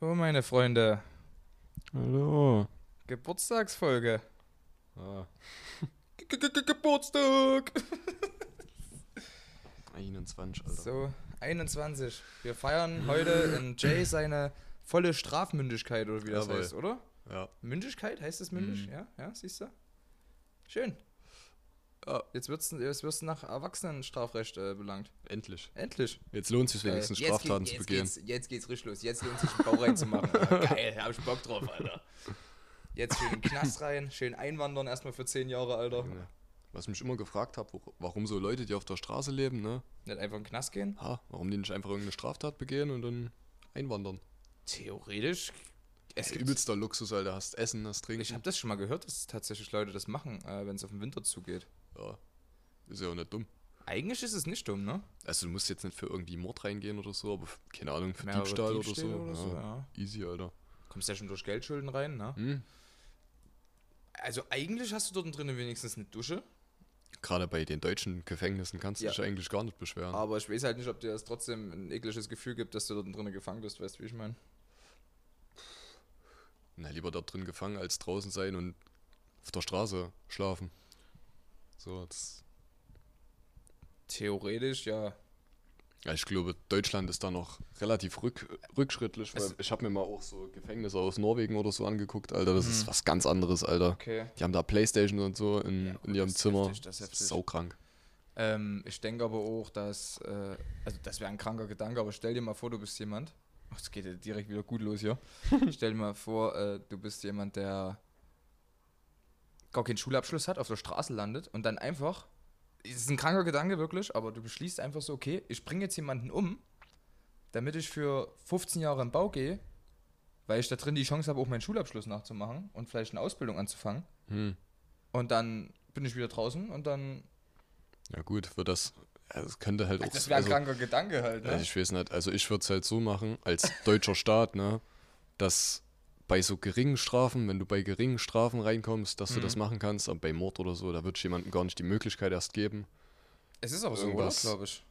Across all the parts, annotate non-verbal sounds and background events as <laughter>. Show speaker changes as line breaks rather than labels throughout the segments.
So, meine Freunde,
Hallo.
Geburtstagsfolge.
Ah, <laughs>
Ge- ge- ge- Geburtstag! <laughs>
21, Alter.
So, 21. Wir feiern heute in Jay seine volle Strafmündigkeit, oder wie das
Jawohl.
heißt, oder?
Ja.
Mündigkeit, heißt das mündig?
Mhm.
Ja, ja, siehst du? Schön.
Ja.
Jetzt wirst du jetzt wirst du nach Erwachsenenstrafrecht äh, belangt.
Endlich.
Endlich.
Jetzt lohnt es sich wenigstens,
Äh,
Straftaten
geht-
zu begehen.
Geht's, jetzt geht's richtig los. Jetzt lohnt sich, einen Bau reinzumachen. Alter. <laughs> Geil, hab ich Bock drauf, Alter. Jetzt schön in den Knast rein, schön einwandern erstmal für 10 Jahre, Alter.
Junge. Was ich mich immer gefragt habe, warum so Leute, die auf der Straße leben, ne?
Nicht einfach in den Knast gehen.
Ha, warum die nicht einfach irgendeine Straftat begehen und dann einwandern?
Theoretisch. Es gibt,
übelster Luxus, Alter. Hast Essen, hast Trinken.
ich habe das schon mal gehört, dass tatsächlich Leute das machen, äh, wenn es auf den Winter zugeht.
Ja. Ist ja auch nicht dumm.
Eigentlich ist es nicht dumm, ne?
Also du musst jetzt nicht für irgendwie Mord reingehen oder so, aber keine Ahnung, für
Mehrere
Diebstahl oder so.
oder so, ja.
Easy, Alter.
Kommst ja schon durch Geldschulden rein, ne?
Hm.
Also eigentlich hast du dort drinnen wenigstens eine Dusche,
Gerade bei den deutschen Gefängnissen kannst du
Ja.
dich eigentlich gar nicht beschweren.
aber ich weiß halt nicht, ob dir das trotzdem ein ekliges Gefühl gibt, dass du dort drinnen gefangen bist, weißt du, wie ich meine?
Na, lieber dort drin gefangen, als draußen sein und auf der Straße schlafen. So,
Theoretisch, ja.
ja, ich glaube, Deutschland ist da noch relativ rück, rückschrittlich, weil
Es-
ich habe mir mal auch so Gefängnisse aus Norwegen oder so angeguckt, Alter, das
Mhm.
ist was ganz anderes, Alter.
Okay.
Die haben da Playstation und so in,
Ja,
in ihrem Zimmer.
heftig, das ist
saukrank.
Ähm, ich denke aber auch, dass, äh, also das wäre ein kranker Gedanke, aber stell dir mal vor, du bist jemand. <laughs> Es geht ja direkt wieder gut los hier. <laughs> stell dir mal vor, äh, du bist jemand, der gar keinen Schulabschluss hat, auf der Straße landet und dann einfach, es ist ein kranker Gedanke wirklich, aber du beschließt einfach so, okay, ich bringe jetzt jemanden um, damit ich für 15 Jahre im Bau gehe, weil ich da drin die Chance habe, auch meinen Schulabschluss nachzumachen und vielleicht eine Ausbildung anzufangen.
Hm.
Und dann bin ich wieder draußen und dann.
Ja gut, für das, ja, das könnte halt auch...
Das wäre ein
also-
kranker Gedanke halt, ne?
Also ich weiß nicht, also ich würde es halt so machen, als deutscher Staat, ne, dass bei so geringen Strafen, wenn du bei geringen Strafen reinkommst, dass du
Mhm.
das machen kannst, aber bei Mord oder so, da ich jemandem gar nicht die Möglichkeit erst geben.
Es ist aber so?
Irgendwas-
glaube ich.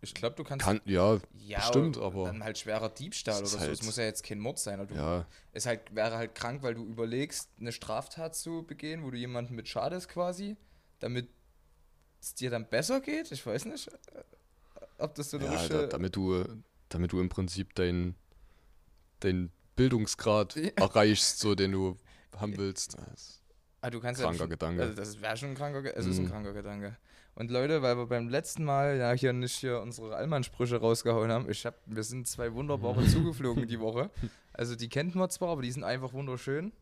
Ich glaube, du kannst.
Kann, ja,
ja,
stimmt, aber-
Dann halt schwerer Diebstahl
Es
oder so. Es
halt-
muss ja jetzt kein Mord sein. Oder du,
ja,
Es halt, wäre halt krank, weil du überlegst, eine Straftat zu begehen, wo du jemanden mit schadest quasi, damit es dir dann besser geht. Ich weiß nicht, ob das so eine
ja da, damit du, damit du im Prinzip deinen dein Bildungsgrad erreichst, so den du <laughs> haben willst. Das-
Ah, du kannst
Kranker
ja schon,
Gedanke.
Also das wäre schon ein kranker Es ist ein
Mhm.
kranker Gedanke. Und Leute, weil wir beim letzten Mal ja hier nicht hier unsere Allmann-Sprüche rausgehauen haben, ich hab, wir sind zwei wunderbare <laughs> zugeflogen die Woche. Also die kennt man zwar, aber die sind einfach wunderschön.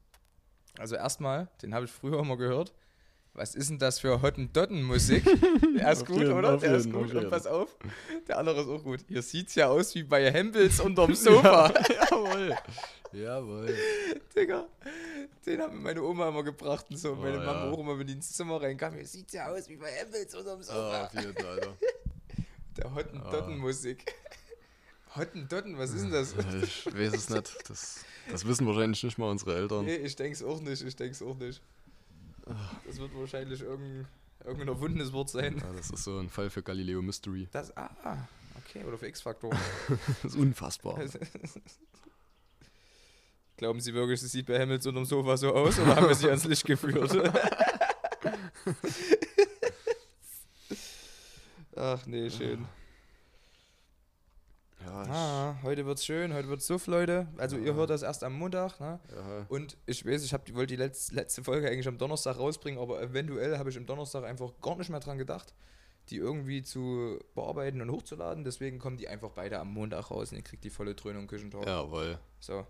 Also erstmal, den habe ich früher immer gehört. Was ist denn das für Hottendotten-Musik? <laughs> Der ist
Auf
gut,
jeden,
oder?
auf
Der ist
jeden,
gut.
auf
Und pass auf, der andere ist auch gut. Hier sieht's ja aus wie bei Hempels unterm <laughs> Sofa. <laughs>
Jawohl. Jawohl.
Digga, den mir meine Oma immer gebracht und so.
Oh,
meine Mama
ja.
auch immer, wenn die ins Zimmer reinkam, hier sieht ja aus wie bei Hempels unterm
Ah,
Sofa.
auf jeden, Alter.
Der Hottendotten-Musik. Hottendotten, was ist denn das?
Ich weiß es nicht. Das, das wissen wahrscheinlich nicht mal unsere Eltern.
Nee, ich denk's auch nicht, ich denk's auch nicht. Das wird wahrscheinlich irgendein, irgendein erfundenes Wort sein.
Ja, das ist so ein Fall für Galileo Mystery.
Das, ah, okay, oder für X-Faktor. <laughs>
Das ist unfassbar. <laughs>
Glauben Sie wirklich, es sieht bei Hemmels unterm Sofa so aus oder haben wir sie ans Licht geführt? <laughs> Ach nee, schön. Ah, heute wird's schön, heute wird's Suff, Leute. Also ihr
Ja.
hört das erst am Montag, ne?
ja,
Und ich weiß, ich hab, die- wollte die letz, letzte Folge eigentlich am Donnerstag rausbringen, aber eventuell habe ich am Donnerstag einfach gar nicht mehr dran gedacht, die irgendwie zu bearbeiten und hochzuladen. Deswegen kommen die einfach beide am Montag raus und ihr kriegt die volle Dröhnung Küchentalk.
jawohl.
So.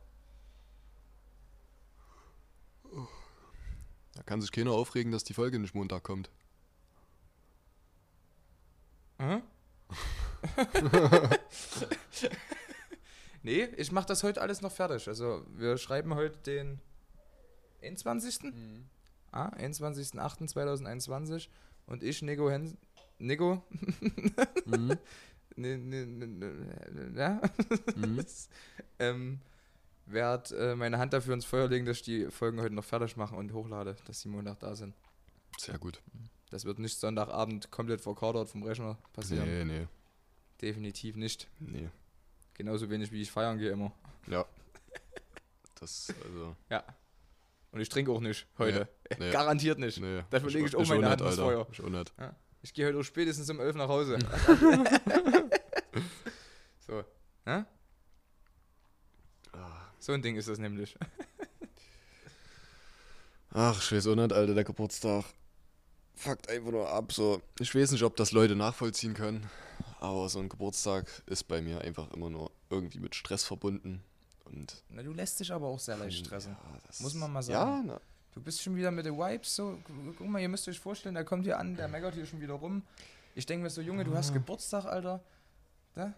Da kann sich keiner aufregen, dass die Folge nicht Montag kommt.
Aha. <laughs> nee, ich mache das heute alles noch fertig. Also wir schreiben heute den 21. Ah, 21.08.2021 und ich, Nico Hens... Nico?
Mhm.
Ne, ne, ne, ne, ja?
Mhm. <laughs>
ähm, werd äh, meine Hand dafür ins Feuer legen, dass ich die Folgen heute noch fertig mache und hochlade, dass die Montag da sind.
Sehr gut.
Das wird nicht Sonntagabend komplett verkadert vom Rechner passieren.
Nee, nee,
Definitiv nicht.
nee.
Genauso wenig wie ich feiern gehe immer.
Ja. Das, also,
Ja. Und ich trinke auch nicht heute.
nee. <laughs>
Garantiert nicht.
nee.
Da verlege ich auch meine
nicht,
Hand ins. Feuer.
Auch nicht.
Ich gehe heute auch spätestens um 11 nach Hause. <laughs> so.
Ah.
So ein Ding ist das nämlich. <laughs>
Ach, ich weiß auch nicht, Alter, der Geburtstag fuckt einfach nur ab. So. Ich weiß nicht, ob das Leute nachvollziehen können, aber so ein Geburtstag ist bei mir einfach immer nur irgendwie mit Stress verbunden. Und
Na, du lässt dich aber auch sehr leicht stressen.
Ja, das-
Muss man mal
Ja,
sagen.
na,
Du bist schon wieder mit den Vibes so. Guck mal, ihr müsst euch vorstellen, der kommt hier an, der meckert hier schon wieder rum. Ich denke mir so, Junge, du hast Geburtstag, Alter. Da?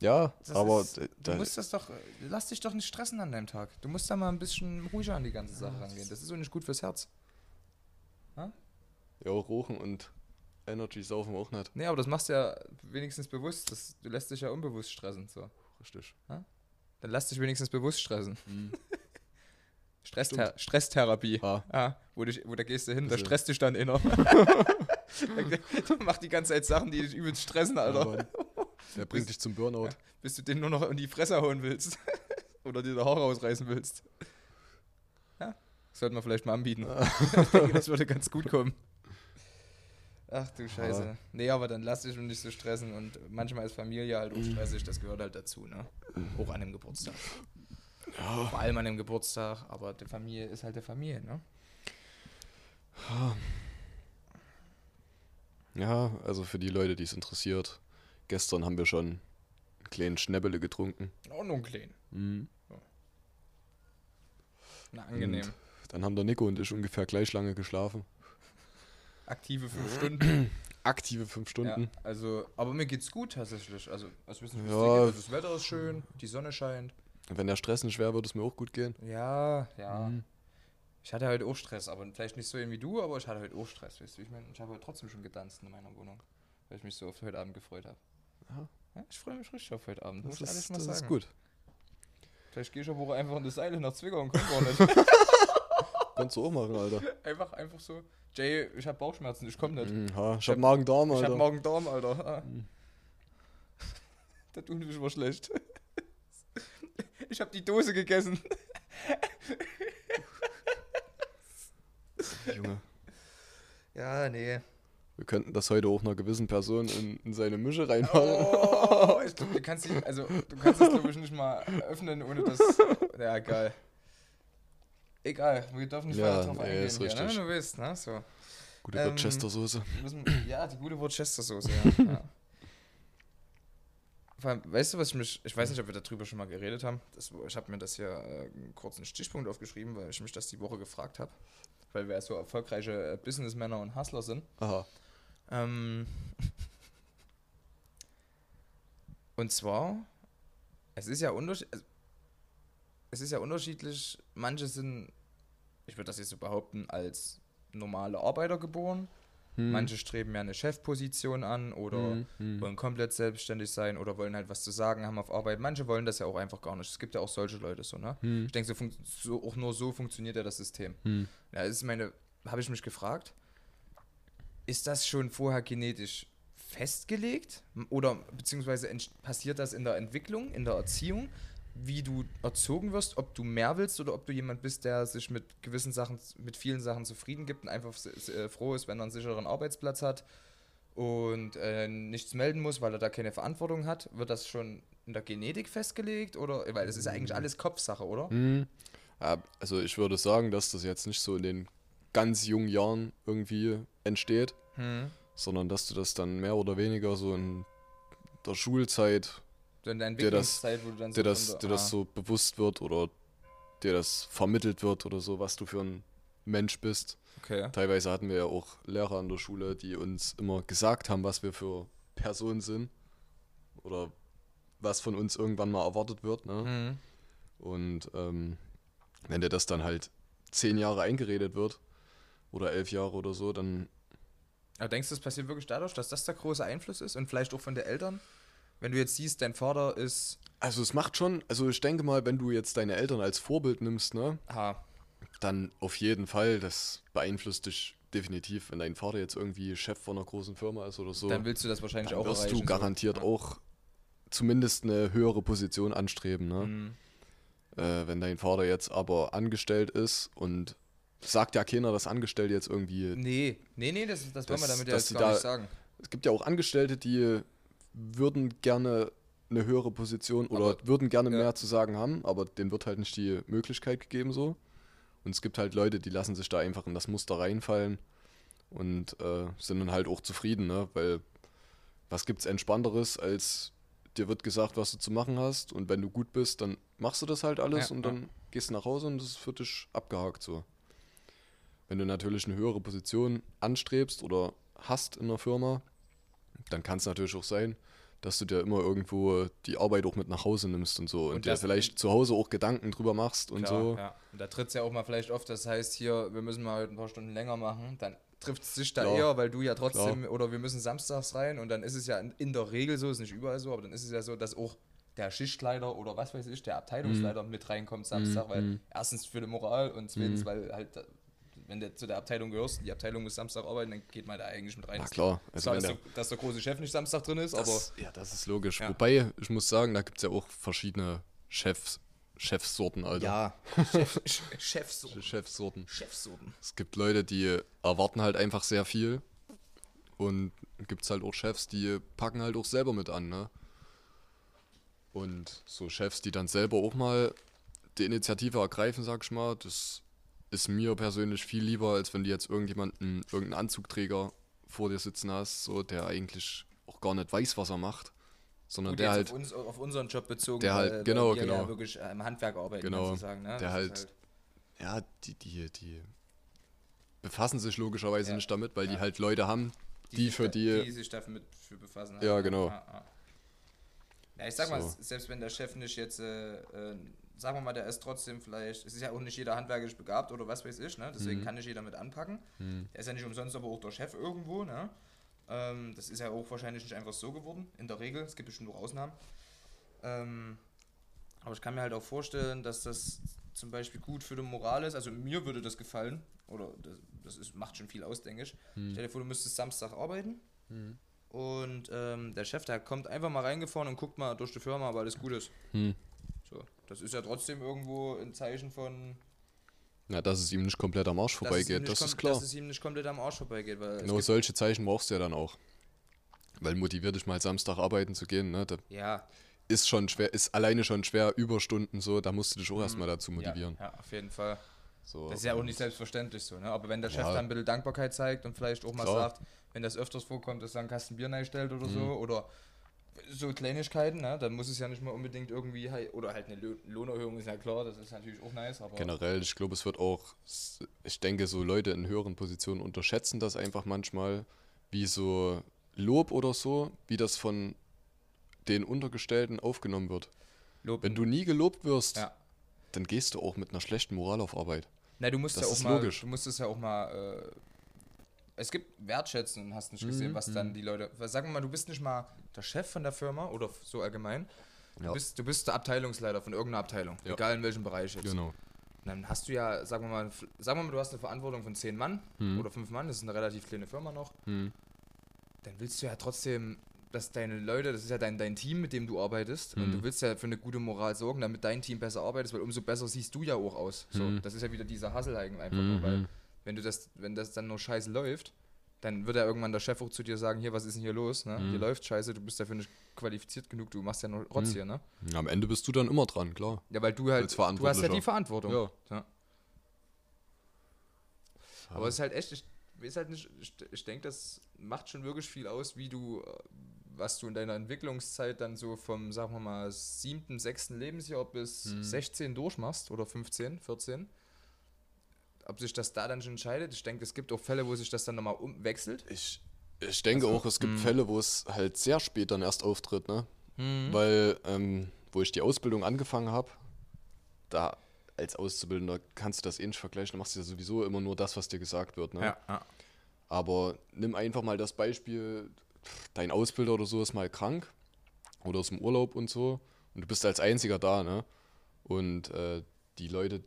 ja
Das
aber
ist, du
da,
musst das doch, lass dich doch nicht stressen an deinem Tag. Du musst da mal ein bisschen ruhiger an die ganze Sache rangehen. Das ist so nicht gut fürs Herz.
ja, Rochen und Energy saufen auch nicht.
Nee, aber das machst du ja wenigstens bewusst. Das, du lässt dich ja unbewusst stressen. So.
Richtig.
Dann lass dich wenigstens bewusst stressen.
Mhm. <laughs>
Stressther Stresstherapie.
Ah.
Ah, wo, dich, wo da gehst du hin, da stresst dich dann inner. <laughs> <laughs> der macht die ganze Zeit Sachen, die dich übelst stressen, Alter.
Ja. Der bringt dich zum Burnout.
bis du den nur noch in die Fresse hauen willst. Oder dir die Haare ausreißen willst. Ja, das sollten wir vielleicht mal anbieten. ich denke, das würde ganz gut kommen. Ach du Scheiße.
Ja.
Nee, aber dann lass dich nicht so stressen und manchmal ist Familie halt auch stressig, das gehört halt dazu, ne? Auch an dem Geburtstag. Vor allem an dem Geburtstag, aber die Familie ist halt der Familie, ne?
Ja, also für die Leute, die es interessiert. Gestern haben wir schon einen kleinen Schnäppele getrunken.
Auch nur ein klein.
Mhm.
Na, angenehm.
Und dann haben der Nico und ich ungefähr gleich lange geschlafen.
Aktive fünf Stunden. <clears throat>
Aktive fünf Stunden.
Ja, also, aber mir geht's gut tatsächlich. Also, als wissen, wie es
Ja.
Also, das Wetter ist schön, die Sonne scheint.
Wenn der Stress nicht wäre, würde es mir auch gut gehen.
Ja, ja.
Mhm.
Ich hatte heute auch Stress, aber vielleicht nicht so wie du, aber ich hatte heute auch Stress. Weißt du, ich meine, ich habe heute trotzdem schon getanzt in meiner Wohnung, weil ich mich so auf heute Abend gefreut habe.
Ja.
Ich freue mich richtig auf heute Abend, muss
Das,
ich
ist,
mal
das
sagen.
ist gut.
Vielleicht gehe ich Woche einfach in das Seil nach Zwickau und komm gar nicht. <laughs>
Kannst du auch machen, Alter. <laughs>
einfach, einfach so. Jay, ich habe Bauchschmerzen, ich komme nicht.
Mhm, ha, ich
hab-
hab Magen-Darm,
Ich
Alter.
morgen Darm, Alter. <laughs> Ah. Der tut mich war schlecht. <laughs> Ich habe die Dose gegessen.
Junge.
Ja, nee.
Wir könnten das heute auch einer gewissen Person in, in seine Mische reinmachen.
Oh, ich glaub, du kannst dich, also du kannst es glaube ich nicht mal öffnen, ohne das. Ja, geil. Egal, wir dürfen nicht
Ja,
weiter drauf eingehen.
ist
hier, ne?
richtig.
Du weißt, ne? So.
Gute
Ähm,
Worcester-Soße.
Ja, die gute Worcestersoße, ja. <laughs> ja. Vor allem, weißt du, was ich mich, ich weiß nicht, ob wir darüber schon mal geredet haben. Das, ich habe mir das hier äh, einen kurzen Stichpunkt aufgeschrieben, weil ich mich das die Woche gefragt habe. Weil wir ja so erfolgreiche äh, Businessmänner und Hustler sind.
Aha.
Ähm, <laughs> und zwar, es ist ja unterschiedlich, es ist ja unterschiedlich, manche sind, ich würde das jetzt so behaupten, als normale Arbeiter geboren,
Hm.
manche streben ja eine Chefposition an oder
Hm, hm.
wollen komplett selbstständig sein oder wollen halt was zu sagen haben auf Arbeit. Manche wollen das ja auch einfach gar nicht. Es gibt ja auch solche Leute so, ne?
Hm.
Ich denke, so, so auch nur so funktioniert ja das System.
Hm.
Ja, das ist meine, habe ich mich gefragt, ist das schon vorher genetisch festgelegt? Oder beziehungsweise passiert das in der Entwicklung, in der Erziehung, wie du erzogen wirst, ob du mehr willst oder ob du jemand bist, der sich mit gewissen Sachen, mit vielen Sachen zufrieden gibt und einfach äh, froh ist, wenn er einen sicheren Arbeitsplatz hat und äh, nichts melden muss, weil er da keine Verantwortung hat? Wird das schon in der Genetik festgelegt? Oder, weil das ist ja eigentlich alles Kopfsache, oder?
Hm. Ja, also ich würde sagen, dass das jetzt nicht so in den ganz jungen Jahren irgendwie entsteht,
Hm.
sondern dass du das dann mehr oder weniger so in der Schulzeit,
So in der
Dir das-
Entwicklungszeit, wo du dann
dir
so
das,
von
dir
der-
das so bewusst wird oder dir das vermittelt wird oder so, was du für ein Mensch bist.
Okay.
Teilweise hatten wir ja auch Lehrer an der Schule, die uns immer gesagt haben, was wir für Personen sind oder was von uns irgendwann mal erwartet wird. Ne?
Mhm.
Und ähm, wenn dir das dann halt zehn Jahre eingeredet wird oder elf Jahre oder so, dann
Aber denkst du, das passiert wirklich dadurch, dass das der große Einfluss ist und vielleicht auch von den Eltern? Wenn du jetzt siehst, dein Vater ist.
Also es macht schon, also ich denke mal, wenn du jetzt deine Eltern als Vorbild nimmst, ne,
Ha,
dann auf jeden Fall, das beeinflusst dich definitiv, wenn dein Vater jetzt irgendwie Chef von einer großen Firma ist oder so,
dann willst du das wahrscheinlich
dann
auch
wirst
erreichen.
du garantiert
so.
auch zumindest eine höhere Position anstreben, ne?
Mhm.
Äh, wenn dein Vater jetzt aber angestellt ist und sagt ja keiner, dass Angestellte jetzt irgendwie.
Nee, nee, nee, das, das wollen wir damit ja jetzt gar
da-
nicht sagen.
Es gibt ja auch Angestellte, die würden gerne eine höhere Position oder
Aber-
würden gerne
ja.
mehr zu sagen haben, aber denen wird halt nicht die Möglichkeit gegeben so. Und es gibt halt Leute, die lassen sich da einfach in das Muster reinfallen und äh, sind dann halt auch zufrieden, ne? Weil was gibt's entspannteres, als dir wird gesagt, was du zu machen hast und wenn du gut bist, dann machst du das halt alles
Ja,
und
ja.
dann gehst du nach Hause und das ist für dich abgehakt so. Wenn du natürlich eine höhere Position anstrebst oder hast in einer Firma, dann kann es natürlich auch sein, dass du dir immer irgendwo die Arbeit auch mit nach Hause nimmst und so und,
Und
dir vielleicht zu Hause auch Gedanken drüber machst und
Klar,
so.
Ja. Und da tritt es ja auch mal vielleicht oft, das heißt hier, wir müssen mal ein paar Stunden länger machen, dann trifft es dich da
Klar.
eher, weil du ja trotzdem, oder wir müssen samstags rein und dann ist es ja in, der Regel so, ist nicht überall so, aber dann ist es ja so, dass auch der Schichtleiter oder was weiß ich, der Abteilungsleiter mit reinkommt Samstag, weil
mhm.
erstens für die Moral und zweitens, weil halt, wenn du zu der Abteilung gehörst, die Abteilung muss Samstag arbeiten, dann geht man da eigentlich mit rein.
Na klar, also
Klar, dass,
der,
dass der große Chef nicht Samstag drin ist, aber
das, ja, das ist logisch.
Ja.
Wobei, ich muss sagen, da gibt es ja auch verschiedene Chefs, Chefsorten, Alter.
ja, Chef, <laughs> Chefsorten.
Chefsorten.
Chefsorten.
Es gibt Leute, die erwarten halt einfach sehr viel. Und gibt es halt auch Chefs, die packen halt auch selber mit an, ne? Und so Chefs, die dann selber auch mal die Initiative ergreifen, sag ich mal, das ist mir persönlich viel lieber, als wenn du jetzt irgendjemanden, irgendeinen Anzugträger vor dir sitzen hast, so der eigentlich auch gar nicht weiß, was er macht. Sondern
Gut,
der halt,
auf, uns, auf unseren Job bezogen,
Der halt-
weil,
genau,
wir ja
genau.
wirklich äh, im Handwerk arbeiten,
Genau,
sagen, ne?
der
ist
halt- ja, die, die, die befassen sich logischerweise
Ja,
nicht damit, weil die
ja.
halt Leute haben, die,
sich
für die,
die sich dafür mit für befassen
Ja, genau.
Ja, ja. ja, ich sag mal,
So.
selbst wenn der Chef nicht jetzt, äh, äh, sagen wir mal, der ist trotzdem vielleicht, es ist ja auch nicht jeder handwerklich begabt oder was weiß ich, ne? deswegen
Mhm.
kann nicht jeder mit anpacken. Der ist ja nicht umsonst aber auch der Chef irgendwo, ne? Ähm, das ist ja auch wahrscheinlich nicht einfach so geworden, in der Regel, es gibt bestimmt auch Ausnahmen. Ähm, aber ich kann mir halt auch vorstellen, dass das zum Beispiel gut für die Moral ist. Also mir würde das gefallen. Oder das, das ist, macht schon viel aus, denke ich. Stell dir vor, du müsstest Samstag arbeiten. Und ähm, der Chef, der kommt einfach mal reingefahren und guckt mal durch die Firma, ob alles gut ist.
Hm.
Das ist ja trotzdem irgendwo ein Zeichen von,
na, dass es ihm nicht komplett am Arsch vorbeigeht, das ist klar.
Dass es ihm nicht komplett am Arsch vorbeigeht. Weil
Genau solche Zeichen brauchst du ja dann auch. Weil motiviert dich mal Samstag arbeiten zu gehen, ne? Da
ja,
ist schon schwer, ist alleine schon schwer, Überstunden so, da musst du dich auch erstmal dazu
Mhm. ja,
motivieren.
ja, auf jeden Fall.
So,
Das ist ja auch nicht selbstverständlich so, ne? Aber wenn der Chef
Ja.
dann ein bisschen Dankbarkeit zeigt und vielleicht auch mal
Klar.
sagt, wenn das öfters vorkommt, dass er einen Kasten Bier stellt oder
Mhm.
so, oder so Kleinigkeiten, ne? Dann muss es ja nicht mal unbedingt irgendwie, oder halt eine Lo- Lohnerhöhung ist ja klar, das ist natürlich auch nice, aber
Generell, ich glaube, es wird auch, ich denke, so Leute in höheren Positionen unterschätzen das einfach manchmal, wie so Lob oder so, wie das von den Untergestellten aufgenommen wird.
Lob,
Wenn du nie gelobt wirst,
ja.
dann gehst du auch mit einer schlechten Moral auf Arbeit.
Na, du musst
Das
ja auch
ist
mal,
logisch.
du musst es ja auch mal, äh, es gibt Wertschätzen und hast nicht gesehen,
Mhm,
was dann die Leute, sagen wir mal, du bist nicht mal der Chef von der Firma oder so allgemein, du,
Ja.
bist, du bist der Abteilungsleiter von irgendeiner Abteilung,
Ja.
egal in welchem Bereich jetzt.
Genau.
Und dann hast du ja, sagen wir mal, sagen wir mal, du hast eine Verantwortung von zehn Mann
Mhm.
oder fünf Mann, das ist eine relativ kleine Firma noch,
Hm.
dann willst du ja trotzdem, dass deine Leute, das ist ja dein, dein Team, mit dem du arbeitest, und
Mhm.
du willst ja für eine gute Moral sorgen, damit dein Team besser arbeitet, weil umso besser siehst du ja auch aus. So,
Mhm.
Das ist ja wieder dieser Hassel einfach nur, weil
Mhm.
Wenn du das, wenn das dann nur scheiße läuft, dann wird ja irgendwann der Chef auch zu dir sagen, hier, was ist denn hier los? Ne? Hier
Mhm.
läuft scheiße, du bist dafür nicht qualifiziert genug, du machst ja nur Rotz
Mhm.
hier, ne?
Am Ende bist du dann immer dran, klar.
Ja, weil du halt, du hast ja die Verantwortung.
Ja.
Ja. Aber es ist halt echt, ich weiß halt nicht, ich, ich denke, das macht schon wirklich viel aus, wie du, äh, was du in deiner Entwicklungszeit dann so vom, sagen wir mal, siebten, sechsten Lebensjahr bis
Mhm.
16 durchmachst oder 15, 14. Ob sich das da dann schon entscheidet. Ich denke, es gibt auch Fälle, wo sich das dann nochmal umwechselt.
Ich, ich denke
Also,
auch, es gibt
hm.
Fälle, wo es halt sehr spät dann erst auftritt, ne?
Mhm.
Weil, ähm, wo ich die Ausbildung angefangen habe, da als Auszubildender kannst du das eh nicht vergleichen, du machst ja sowieso immer nur das, was dir gesagt wird, ne?
Ja, ja.
Aber nimm einfach mal das Beispiel, dein Ausbilder oder so ist mal krank oder ist im Urlaub und so und du bist als einziger da, ne? Und äh, die Leute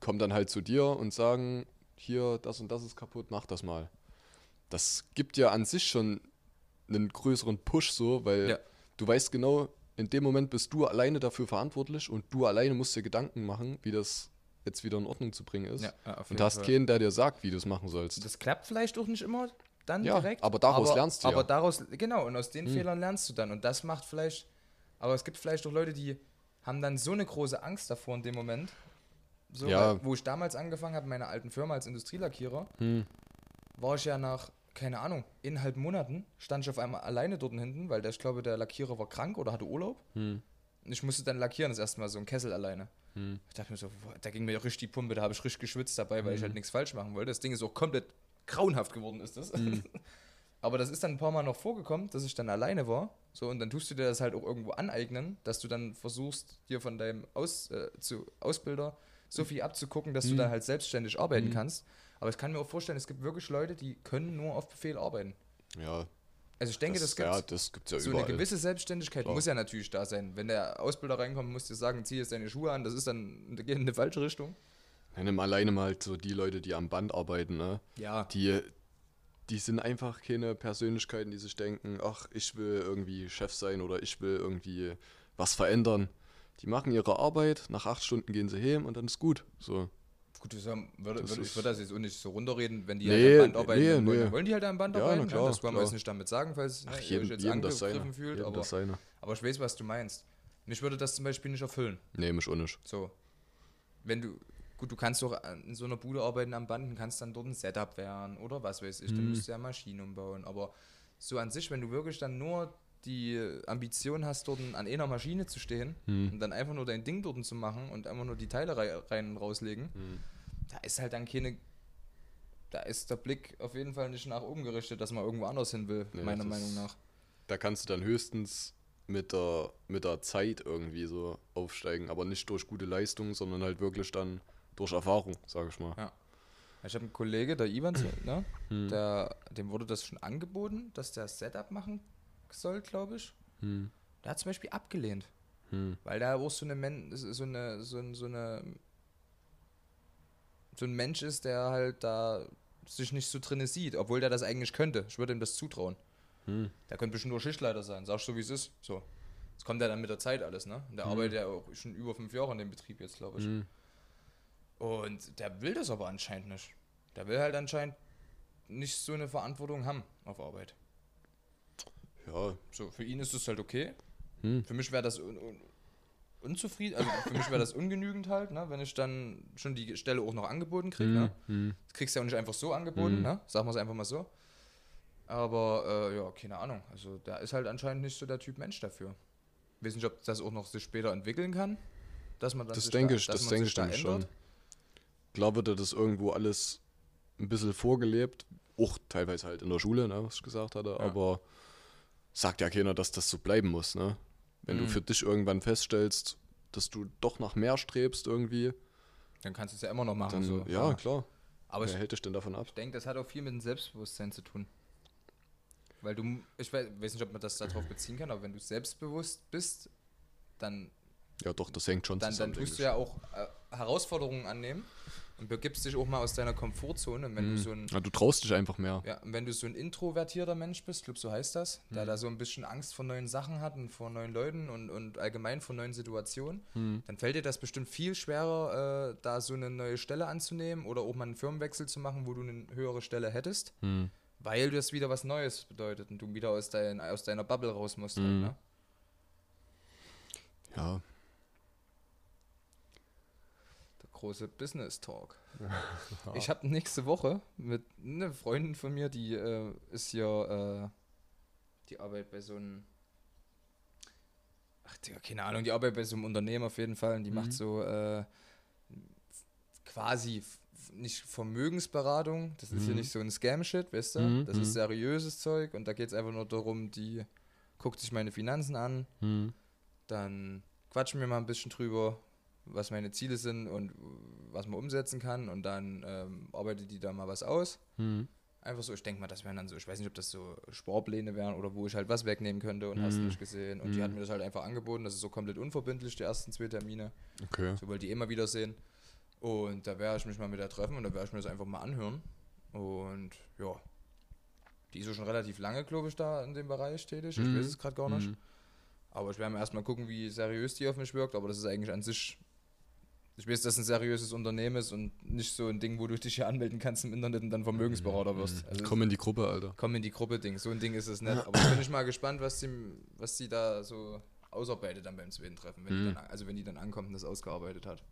kommen dann halt zu dir und sagen, hier, das und das ist kaputt, mach das mal. Das gibt ja an sich schon einen größeren Push so, weil
Ja.
du weißt genau, in dem Moment bist du alleine dafür verantwortlich und du alleine musst dir Gedanken machen, wie das jetzt wieder in Ordnung zu bringen ist.
Ja, ja,
und hast
Fall.
keinen, der dir sagt, wie du es machen sollst.
Das klappt vielleicht auch nicht immer dann
Ja,
direkt.
aber daraus
aber,
lernst du ja.
Aber daraus, genau, und aus den
Hm.
Fehlern lernst du dann. Und das macht vielleicht, aber es gibt vielleicht auch Leute, die haben dann so eine große Angst davor in dem Moment. So,
Ja.
wo ich damals angefangen habe, in meiner alten Firma als Industrielackierer,
Hm.
war ich ja nach, keine Ahnung, innerhalb Monaten, stand ich auf einmal alleine dort hinten, weil der, ich glaube, der Lackierer war krank oder hatte Urlaub.
Hm.
Und ich musste dann lackieren, das erste Mal so ein Kessel alleine.
Hm.
Ich dachte mir so, boah, da ging mir richtig die Pumpe, da habe ich richtig geschwitzt dabei, weil ich
Mhm.
halt nichts falsch machen wollte. Das Ding ist auch komplett grauenhaft geworden, ist das.
Mhm. <laughs>
Aber das ist dann ein paar Mal noch vorgekommen, dass ich dann alleine war. So, und dann tust du dir das halt auch irgendwo aneignen, dass du dann versuchst, dir von deinem Aus, äh, zu Ausbilder so viel abzugucken, dass du
Mhm.
dann halt selbstständig arbeiten
Mhm.
kannst. Aber ich kann mir auch vorstellen, es gibt wirklich Leute, die können nur auf Befehl arbeiten.
Ja,
Also ich denke, das, gibt
ja, das gibt's ja
so
überall.
eine gewisse Selbstständigkeit
Klar.
muss ja natürlich da sein. Wenn der Ausbilder reinkommt, muss dir sagen, zieh jetzt deine Schuhe an, das ist dann, das geht in eine falsche Richtung.
Ja, nimm alleine mal halt so die Leute, die am Band arbeiten, ne?
Ja.
Die, die sind einfach keine Persönlichkeiten, die sich denken, ach, ich will irgendwie Chef sein oder ich will irgendwie was verändern. Die machen ihre Arbeit, nach acht Stunden gehen sie heim und dann ist gut. So.
Gut, haben- würde,
Das
ich würde das jetzt auch nicht so runterreden, wenn die
Nee,
halt am Band arbeiten
nee,
wollen,
nee.
dann wollen die halt am Band
Ja,
arbeiten. ne?
klar,
das wollen wir jetzt nicht damit sagen, falls ne,
Ach,
ihr euch
jedem,
jetzt
das seine.
angegriffen fühlt. Aber, aber ich weiß, was du meinst. Mich würde das zum Beispiel nicht erfüllen.
Nee, mich auch nicht.
So. Wenn du, gut, du kannst doch in so einer Bude arbeiten am Band und kannst dann dort ein Setup werden oder was weiß ich. Dann
Mhm.
musst du ja Maschinen umbauen. Aber so an sich, wenn du wirklich dann nur die Ambition hast, dort an einer Maschine zu stehen
Hm.
und dann einfach nur dein Ding dort zu machen und einfach nur die Teile rei- rein und rauslegen,
Hm.
da ist halt dann keine. Da ist der Blick auf jeden Fall nicht nach oben gerichtet, dass man irgendwo anders hin will,
Nee,
meiner Meinung nach.
Da kannst du dann höchstens mit der, mit der Zeit irgendwie so aufsteigen, aber nicht durch gute Leistung, sondern halt wirklich dann durch Erfahrung, sage ich mal.
Ja. Ich habe einen Kollege, der Ivan, <clears throat> ne?
Hm.
der, dem wurde das schon angeboten, dass der Setup machen soll, glaube ich.
Hm.
Der hat zum Beispiel abgelehnt,
Hm.
weil da auch so eine, Men so eine, so, ein- so eine, so ein Mensch ist, der halt da sich nicht so drinne sieht, obwohl der das eigentlich könnte. Ich würde ihm das zutrauen.
Hm.
Der könnte bestimmt nur Schichtleiter sein, sagst du, wie es ist. So. Das kommt ja dann mit der Zeit alles, ne? Und Der
Mhm.
arbeitet ja auch schon über fünf Jahre in dem Betrieb jetzt, glaube ich.
Hm.
Und der will das aber anscheinend nicht. Der will halt anscheinend nicht so eine Verantwortung haben auf Arbeit.
Ja.
So, für ihn ist es halt okay.
Hm.
Für mich wäre das un un unzufrieden, also für mich wäre das ungenügend halt, ne? wenn ich dann schon die Stelle auch noch angeboten kriege.
Hm.
Ne?
Hm.
Das kriegst du ja auch nicht einfach so angeboten,
Mhm.
ne? sagen wir es einfach mal so. Aber äh, ja, keine Ahnung. Also der ist halt anscheinend nicht so der Typ Mensch dafür. Ich weiß nicht, ob das auch noch sich später entwickeln kann. Dass man dann
Das denke
da,
ich, das denke ich
da
nämlich schon.
ändert.
Klar wird das irgendwo alles ein bisschen vorgelebt, auch teilweise halt in der Schule, ne, was ich gesagt hatte,
Ja.
aber sagt ja keiner, dass das so bleiben muss, ne? Wenn
Mhm.
du für dich irgendwann feststellst, dass du doch nach mehr strebst irgendwie,
Dann kannst du es ja immer noch machen.
dann,
so.
ja, klar.
Aber
Wer
ich
hält dich denn davon ab?
Ich denke, das hat auch viel mit dem Selbstbewusstsein zu tun. Weil du, ich weiß, weiß nicht, ob man das darauf beziehen kann, aber wenn du selbstbewusst bist, dann,
Ja, doch, das hängt schon
dann,
zusammen.
dann tust du ja auch äh, Herausforderungen annehmen und begibst dich auch mal aus deiner Komfortzone. Und wenn
ich.
du so ein,
ja, du traust dich einfach mehr.
ja, und wenn du so ein introvertierter Mensch bist, ich glaube, so heißt das, der
Hm.
da so ein bisschen Angst vor neuen Sachen hat und vor neuen Leuten und, und allgemein vor neuen Situationen,
Hm.
dann fällt dir das bestimmt viel schwerer, äh, da so eine neue Stelle anzunehmen oder auch mal einen Firmenwechsel zu machen, wo du eine höhere Stelle hättest.
Hm.
Weil das wieder was Neues bedeutet und du wieder aus, dein, aus deiner Bubble raus musst.
Mhm.
Halt, ne?
Ja,
Der große Business Talk. <laughs> Ich habe nächste Woche mit einer Freundin von mir, die äh, ist hier, äh, die arbeitet bei so einem, ach Digga, keine Ahnung, die arbeitet bei so einem Unternehmen auf jeden Fall und die
Mhm.
macht so äh, quasi nicht Vermögensberatung, das ist hier
Mhm.
nicht so ein Scam-Shit, weißt du?
Mhm,
Das
mhm.
ist seriöses Zeug und da geht es einfach nur darum, die guckt sich meine Finanzen an,
hm.
dann quatschen wir mal ein bisschen drüber, was meine Ziele sind und was man umsetzen kann und dann ähm, arbeitet die da mal was aus.
Hm.
Einfach so, ich denke mal, das wären dann so, ich weiß nicht, ob das so Sportpläne wären oder wo ich halt was wegnehmen könnte und hast du
Mhm.
nicht gesehen. Und die
Mhm.
hat mir das halt einfach angeboten, das ist so komplett unverbindlich, die ersten zwei Termine.
Okay.
So wollte die immer wieder sehen. Und da werde ich mich mal mit der treffen und da werde ich mir das einfach mal anhören. Und ja, die ist ja schon relativ lange, glaube ich, da in dem Bereich tätig. Ich
Mhm.
weiß es gerade gar nicht.
Mhm.
Aber ich werde mir erstmal gucken, wie seriös die auf mich wirkt. Aber das ist eigentlich an sich. Ich weiß, dass es ein seriöses Unternehmen ist und nicht so ein Ding, wo du dich hier anmelden kannst im Internet und dann Vermögensberater wirst. Also
Komm in die Gruppe, Alter.
komm in die Gruppe Ding. So ein Ding ist es nicht. Aber ich bin ich mal gespannt, was die, was die da so ausarbeitet dann beim Schweden-Treffen. Wenn die
Mhm.
dann, also wenn die dann ankommt und das ausgearbeitet hat.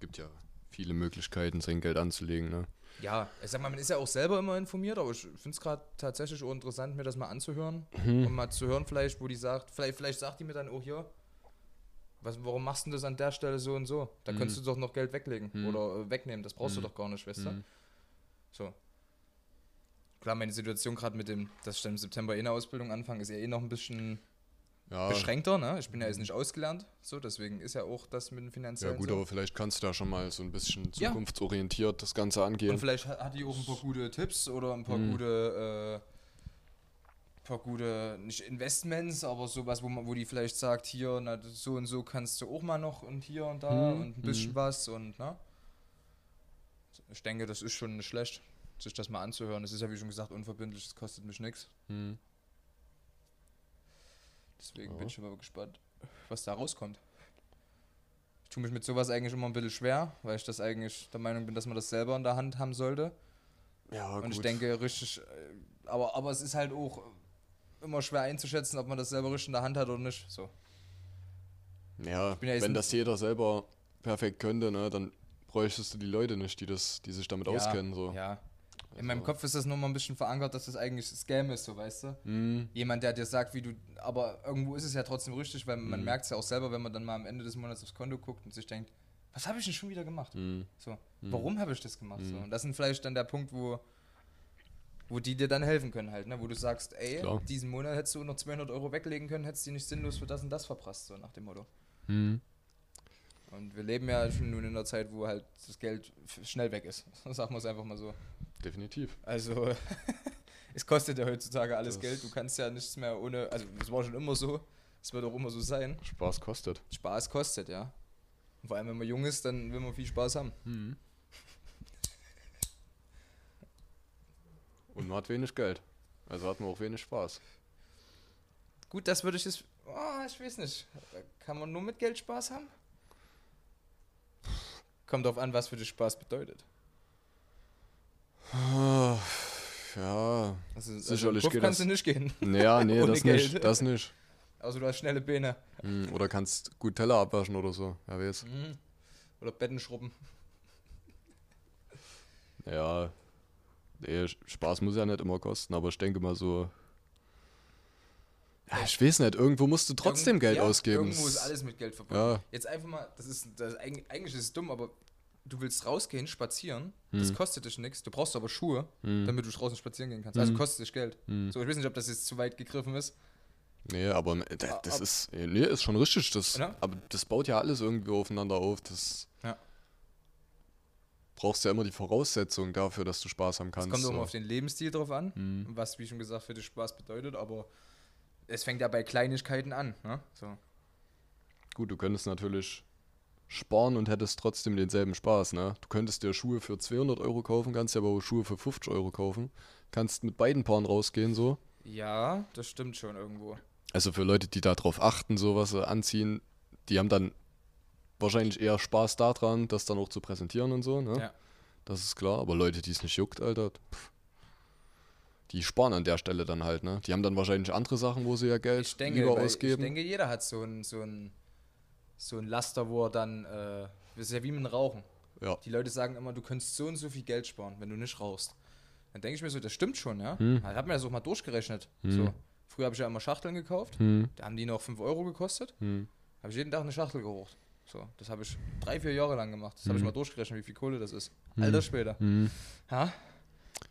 Gibt ja viele Möglichkeiten, sein Geld anzulegen, ne?
Ja, ich sag mal, man ist ja auch selber immer informiert, aber ich finde es gerade tatsächlich auch interessant, mir das mal anzuhören.
Mhm.
Und mal zu hören, vielleicht, wo die sagt, vielleicht, vielleicht sagt die mir dann auch hier, was, warum machst du das an der Stelle so und so? Da
Mhm.
könntest du doch noch Geld weglegen
Mhm.
oder äh, wegnehmen, das brauchst
Mhm.
du doch gar nicht, du?
Mhm.
So. Klar, meine Situation gerade mit dem, dass ich dann im September eh eine Ausbildung anfange, ist ja eh noch ein bisschen
Ja,
beschränkter, ne? Ich bin ja jetzt nicht ausgelernt, so, deswegen ist ja auch das mit dem
ja
finanziellen
gut,
so.
aber vielleicht kannst du da schon mal so ein bisschen
Ja.
zukunftsorientiert das Ganze angehen.
Und vielleicht hat, hat die auch ein paar gute Tipps oder ein paar
Mhm.
gute, äh, paar gute, nicht Investments, aber sowas, wo, man, wo die vielleicht sagt, hier, na, so und so kannst du auch mal noch und hier und da
Mhm.
und ein bisschen
Mhm.
was und, ne? Ich denke, das ist schon nicht schlecht, sich das mal anzuhören. Das ist ja, wie schon gesagt, unverbindlich, das kostet mich nichts.
Hm.
Deswegen
Ja.
bin ich aber gespannt, was da rauskommt. Ich tue mich mit sowas eigentlich immer ein bisschen schwer, weil ich das eigentlich der Meinung bin, dass man das selber in der Hand haben sollte.
Ja,
Und ich
gut.
denke richtig, äh, aber, aber es ist halt auch immer schwer einzuschätzen, ob man das selber richtig in der Hand hat oder nicht. So.
Ja,
ja
wenn das jeder selber perfekt könnte, ne, dann bräuchtest du die Leute nicht, die, das, die sich damit auskennen. So.
Ja. In
Also-
meinem Kopf ist das nur mal ein bisschen verankert, dass das eigentlich Scam ist, so weißt du.
Hm,
Jemand, der dir sagt, wie du. Aber irgendwo ist es ja trotzdem richtig, weil man
Mhm.
merkt es ja auch selber, wenn man dann mal am Ende des Monats aufs Konto guckt und sich denkt, was habe ich denn schon wieder gemacht?
hm,
So,
Mhm.
warum habe ich das gemacht? So,
Mhm.
und das sind vielleicht dann der Punkt, wo, wo die dir dann helfen können halt, ne? Wo du sagst, ey,
Klar.
diesen Monat hättest du noch 200 Euro weglegen können, hättest du die nicht sinnlos für das und das verprasst, so nach dem Motto.
hm.
Und wir leben ja schon nun in einer Zeit, wo halt das Geld schnell weg ist. <laughs> Sagen wir es einfach mal so.
Definitiv.
Also, <laughs> es kostet ja heutzutage alles
Das-
Geld. Du kannst ja nichts mehr ohne, also das war schon immer so, es wird auch immer so sein.
Spaß kostet.
Spaß kostet, ja. Und vor allem, wenn man jung ist, dann will man viel Spaß haben.
Hm. Und man hat wenig Geld. Also hat man auch wenig Spaß.
Gut, das würde ich jetzt. Oh, ich weiß nicht. Kann man nur mit Geld Spaß haben? Kommt drauf an, was für dich Spaß bedeutet. <sighs>
Ja,
Also,
Sicherlich
also
geht
kannst
das.
du nicht gehen.
naja, nee, das
Geld.
nicht. Das nicht.
Also du hast schnelle Beine.
Hm, Oder kannst gut Teller abwaschen oder so. Wer weiß.
Mhm. Oder Betten schrubben.
Ja, nee, Spaß muss ja nicht immer kosten, aber ich denke mal so. Ja, ich weiß nicht, irgendwo musst du trotzdem
Irgend-
Geld
ja,
ausgeben.
Irgendwo ist
Das-
alles mit Geld verbunden.
Ja.
Jetzt einfach mal, das ist, das eigentlich, ist es dumm, aber du willst rausgehen, spazieren, das
Hm.
kostet dich nichts. Du brauchst aber Schuhe,
Hm.
damit du draußen spazieren gehen kannst. Also
Hm.
kostet dich Geld.
Hm.
So, ich weiß nicht, ob das jetzt zu weit gegriffen ist.
Nee, aber da- das
Ab-
ist, nee, ist schon richtig. Das,
Ja.
Aber das baut ja alles irgendwie aufeinander auf. Das
Ja.
Brauchst ja immer die Voraussetzung dafür, dass du Spaß haben
Es
kannst.
kommt auch
so.
immer auf den Lebensstil drauf an,
Hm.
was, wie schon gesagt, für dich Spaß bedeutet, aber es fängt ja bei Kleinigkeiten an. Ne? So.
Gut, du könntest natürlich sparen und hättest trotzdem denselben Spaß, ne? Du könntest dir Schuhe für 200 Euro kaufen, kannst dir aber auch Schuhe für 50 Euro kaufen. Kannst mit beiden Paaren rausgehen, so.
Ja, das stimmt schon irgendwo.
Also für Leute, die darauf achten, so was sie anziehen, die haben dann wahrscheinlich eher Spaß daran, das dann auch zu präsentieren und so, ne?
Ja.
Das ist klar. Aber Leute, die es nicht juckt, Alter, pff, die sparen an der Stelle dann halt, ne? Die haben dann wahrscheinlich andere Sachen, wo sie ja Geld
Ich denke,
lieber ausgeben.
ich denke, jeder hat so ein, so ein, so ein Laster, wo er dann, äh, das ist ja wie mit dem Rauchen.
ja.
Die Leute sagen immer, du könntest so und so viel Geld sparen, wenn du nicht rauchst. Dann denke ich mir so, das stimmt schon, ja.
Hm.
Ich habe mir das auch mal durchgerechnet.
Hm.
So. Früher habe ich ja immer Schachteln gekauft,
Hm,
da haben die noch 5 Euro gekostet.
hm,
Habe ich jeden Tag eine Schachtel gehocht. So, das habe ich drei, vier Jahre lang gemacht. Das habe ich
Mhm.
mal durchgerechnet, wie viel Kohle das ist.
Mhm.
Alter später.
hm.
Ha?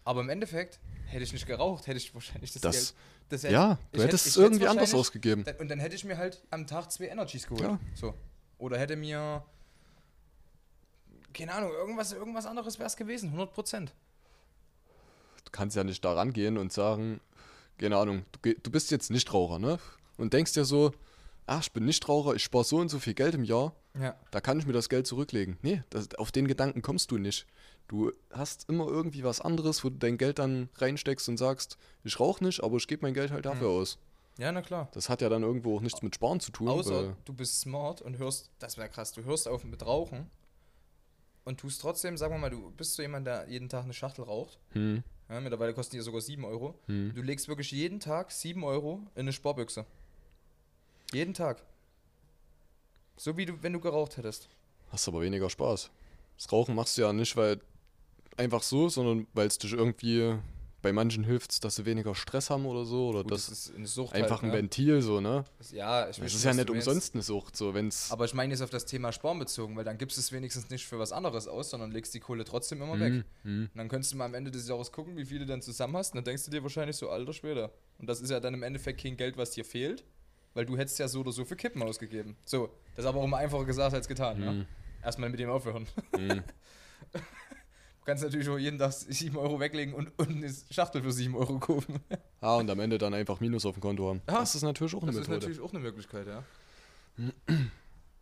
Aber im Endeffekt, hätte ich nicht geraucht, hätte ich wahrscheinlich das,
Das-
Geld. Das hätte-
Ja, du
hätte-
hättest es irgendwie anders ausgegeben.
Und dann hätte ich mir halt am Tag zwei Energies geholt.
Ja.
So. Oder hätte mir, keine Ahnung, irgendwas, irgendwas anderes wäre es gewesen, 100 Prozent.
Du kannst ja nicht da rangehen und sagen, keine Ahnung, du, du bist jetzt Nichtraucher, ne? Und denkst dir so, ach, ich bin Nichtraucher, ich spare so und so viel Geld im Jahr,
Ja.
da kann ich mir das Geld zurücklegen. Nee, das, auf den Gedanken kommst du nicht. Du hast immer irgendwie was anderes, wo du dein Geld dann reinsteckst und sagst, ich rauche nicht, aber ich gebe mein Geld halt dafür
Mhm.
aus.
Ja, na klar.
Das hat ja dann irgendwo auch nichts mit Sparen zu tun.
Außer du bist smart und hörst, das wäre krass, du hörst auf mit Rauchen und tust trotzdem, sagen wir mal, du bist so jemand, der jeden Tag eine Schachtel raucht.
hm,
Ja, mittlerweile kosten die ja sogar 7 Euro.
hm.
Du legst wirklich jeden Tag 7 Euro in eine Sparbüchse. Jeden Tag. So wie du, wenn du geraucht hättest.
Hast aber weniger Spaß. Das Rauchen machst du ja nicht, weil einfach so, sondern weil es dich irgendwie bei manchen hilft, dass sie weniger Stress haben oder so. Oder
Gut,
das
ist eine Sucht
einfach
halt,
ein
ne?
Ventil so, ne?
Das- Ja, ich
Das ist ja nicht umsonst eine Sucht, so wenn's.
Aber ich meine jetzt auf das Thema Sparen bezogen, weil dann gibst du es wenigstens nicht für was anderes aus, sondern legst die Kohle trotzdem immer weg.
Hm, hm.
Und dann könntest du mal am Ende des Jahres gucken, wie viel du dann zusammen hast. Und dann denkst du dir wahrscheinlich so, alter Schwede. Und das ist ja dann im Endeffekt kein Geld, was dir fehlt, weil du hättest ja so oder so für Kippen ausgegeben. So, das ist aber auch immer einfacher gesagt als getan. Ne?
Hm,
Erstmal mit dem aufhören.
hm. <laughs>
Du kannst natürlich auch jeden Tag 7 Euro weglegen und, und eine Schachtel für 7 Euro kaufen.
Ah, und am Ende dann einfach Minus auf dem Konto haben.
Ja,
das ist natürlich auch eine
Das ist
Methode.
natürlich auch eine Möglichkeit, ja. <clears throat>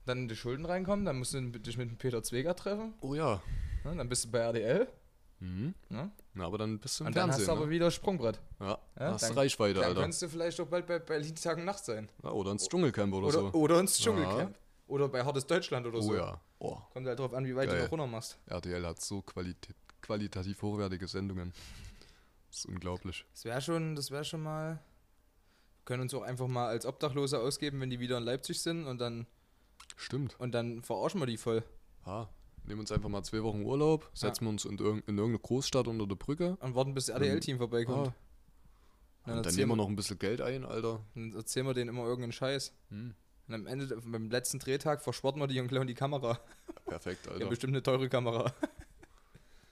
dann in die Schulden reinkommen, dann musst du dich mit dem Peter Zweger treffen.
Oh ja.
Ne? Dann bist du bei RDL.
Mhm.
Ne?
Na, aber dann bist du im
Und dann hast
Fernsehen.
du aber
ne?
wieder Sprungbrett.
Ja,
Ja,
da hast du
dann-
Reichweite,
Dann
Alter.
könntest du vielleicht auch bald bei Berlin Tag und Nacht sein.
Ja, oder ins Dschungelcamp oder,
Oder,
so.
oder ins Dschungelcamp. Oder bei Hartes Deutschland oder
oh
so.
ja. Oh,
Kommt halt drauf an, wie weit
Geil.
du noch runter machst.
RTL hat so qualita qualitativ hochwertige Sendungen. Das ist unglaublich.
Das wäre schon, das wäre schon mal. Wir können uns auch einfach mal als Obdachlose ausgeben, wenn die wieder in Leipzig sind und dann
Stimmt.
und dann verarschen wir die voll.
Ah, nehmen uns einfach mal zwei Wochen Urlaub, setzen wir uns in, irg in irgendeine Großstadt unter der Brücke.
Und warten, bis das RDL-Team vorbeikommt.
Ah,
Dann,
und dann
erzählen
nehmen wir
wir
noch ein bisschen Geld ein, Alter.
dann erzählen wir denen immer irgendeinen Scheiß.
Hm.
Und am Ende, beim letzten Drehtag, verschworten wir die und klauen die Kamera.
Perfekt, Alter.
bestimmt eine teure Kamera. <laughs>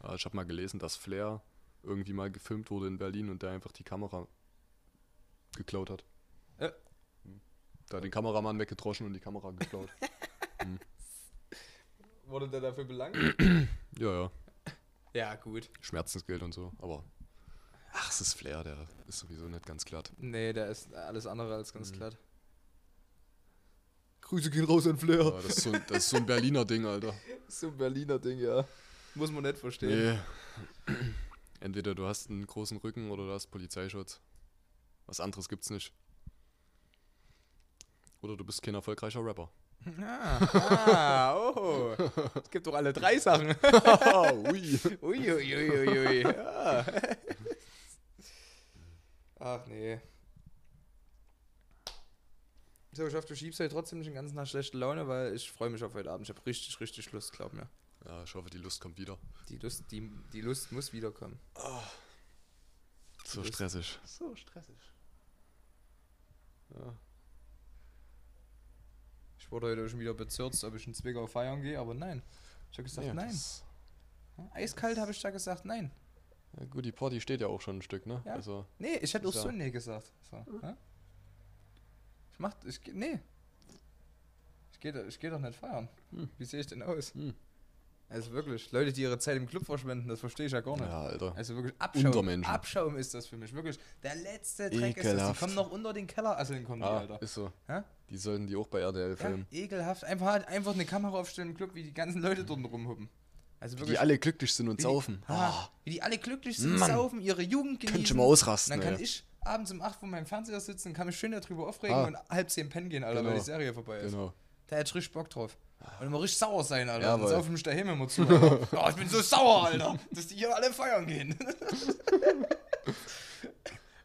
Ah, ich habe mal gelesen, dass Flair irgendwie mal gefilmt wurde in Berlin und der einfach die Kamera geklaut hat.
Ja.
Da hat den Kameramann weggedroschen und die Kamera geklaut. <laughs>
Wurde der dafür belangt? <clears throat>
ja, ja.
ja, gut.
Schmerzensgeld und so, aber. Ach, es ist Flair, der ist sowieso nicht ganz glatt.
Nee, der ist alles andere als ganz
Mhm.
glatt. Grüße gehen raus an Flair.
Ja, das, ist so, ein- das ist so ein Berliner Ding, Alter.
So ein Berliner Ding, ja. Muss man nicht verstehen.
Nee. Entweder du hast einen großen Rücken oder du hast Polizeischutz. Was anderes gibt's nicht. Oder du bist kein erfolgreicher Rapper.
Ah, <laughs> ah, oh. Es gibt doch alle drei Sachen. <laughs>
Ui.
Uiuiuiui. Ja. <laughs> Ach nee. So, ich hoffe, du schiebst heute trotzdem nicht den ganzen Tag schlechte Laune, weil ich freue mich auf heute Abend. Ich habe richtig, richtig Lust, glaub mir.
Ja, ich hoffe, die Lust kommt wieder.
Die Lust, die, die Lust muss wiederkommen.
So
Lust-
stressig.
So stressig.
Ja.
Ich wurde heute schon wieder bezirzt, ob ich in Zwickau feiern gehe, aber nein. Ich habe gesagt,
Ja,
nein. Eiskalt habe ich da gesagt, nein.
Ja, gut, die Party steht ja auch schon ein Stück, ne?
Ja.
Also,
Nee, ich hätte auch
Ist
so
ja-
nee gesagt. So, ja? Ich mach, ich nee. Ich gehe ich geh doch nicht feiern.
Hm.
Wie sehe ich denn aus?
Hm.
Also wirklich, Leute, die ihre Zeit im Club verschwenden, das verstehe ich ja gar nicht.
ja, Alter.
Also wirklich Abschaum. Abschaum ist das für mich. Wirklich, der letzte Dreck ist das. Die
Ekelhaft.
kommen noch unter den Kellerasseln, kommen die,
Ah,
Alter.
ist so.
Ja?
Die sollten die auch bei
Ja,
filmen.
ekelhaft. Einfach halt einfach eine Kamera aufstellen im Club, wie die ganzen Leute dort rumhuppen. Also
Wie
wirklich.
die alle glücklich sind und
wie
saufen.
Die, ah, wie die alle glücklich sind,
Mann.
saufen, ihre Jugend genießen.
Könnte schon mal ausrasten,
dann kann
ey.
ich abends um 8 vor meinem Fernseher sitzen, kann mich schön darüber aufregen
Ah.
und halb 10 pennen gehen, Alter, weil
Genau.
die Serie vorbei ist.
Genau.
Da hätte ich richtig Bock drauf. Und immer richtig sauer sein, Alter.
Jawohl.
Dann saufe ich mich daheim immer zu. <laughs> Oh, ich bin so sauer, Alter, dass die hier alle feiern gehen. <laughs>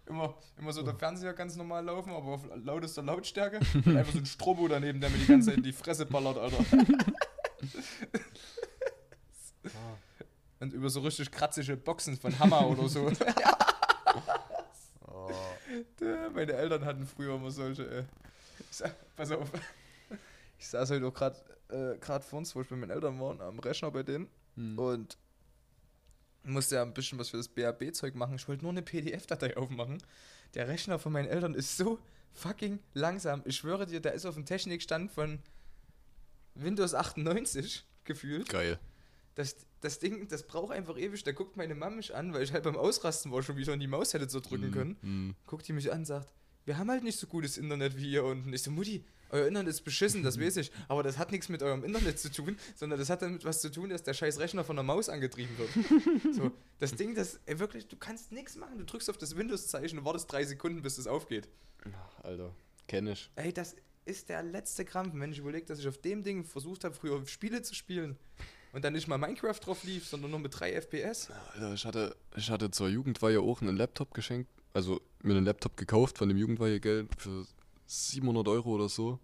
immer, immer so der Fernseher ganz normal laufen, aber auf lautester Lautstärke. Und einfach so ein Strobo daneben, der mir die ganze Zeit in die Fresse ballert, Alter. <laughs> Und über so richtig kratzige Boxen von Hammer oder so. Ja, Meine Eltern hatten früher immer solche. Äh, ich sag, pass auf. <laughs> Ich saß heute auch gerade äh, grad vor uns, wo ich bei meinen Eltern war, am Rechner bei denen.
Hm.
Und musste ja ein bisschen was für das BAB-Zeug machen. Ich wollte nur eine PDF-Datei aufmachen. Der Rechner von meinen Eltern ist so fucking langsam. Ich schwöre dir, der ist auf dem Technikstand von Windows 98 gefühlt.
Geil.
Das, das Ding, das braucht einfach ewig. Da guckt meine Mama mich an, weil ich halt beim Ausrasten war, schon wieder in die Maus hätte so drücken können
Hm.
guckt die mich an und sagt, wir haben halt nicht so gutes Internet wie ihr unten. Ich so, Mutti, euer Internet ist beschissen, das <laughs> weiß ich. Aber das hat nichts mit eurem Internet zu tun, sondern das hat damit was zu tun, dass der scheiß Rechner von der Maus angetrieben wird. <laughs> so, das Ding, das, ey, wirklich, du kannst nichts machen. Du drückst auf das Windows-Zeichen und wartest drei Sekunden, bis es aufgeht.
Alter, kenn ich.
Ey, das ist der letzte Krampf, wenn ich überlege, dass ich auf dem Ding versucht habe, früher Spiele zu spielen und dann nicht mal Minecraft drauf lief, sondern nur mit 3 FPS.
Alter, ich hatte, ich hatte zur Jugendweihe auch einen Laptop geschenkt, also mir einen Laptop gekauft von dem Jugendweihegeld für 700 Euro oder so.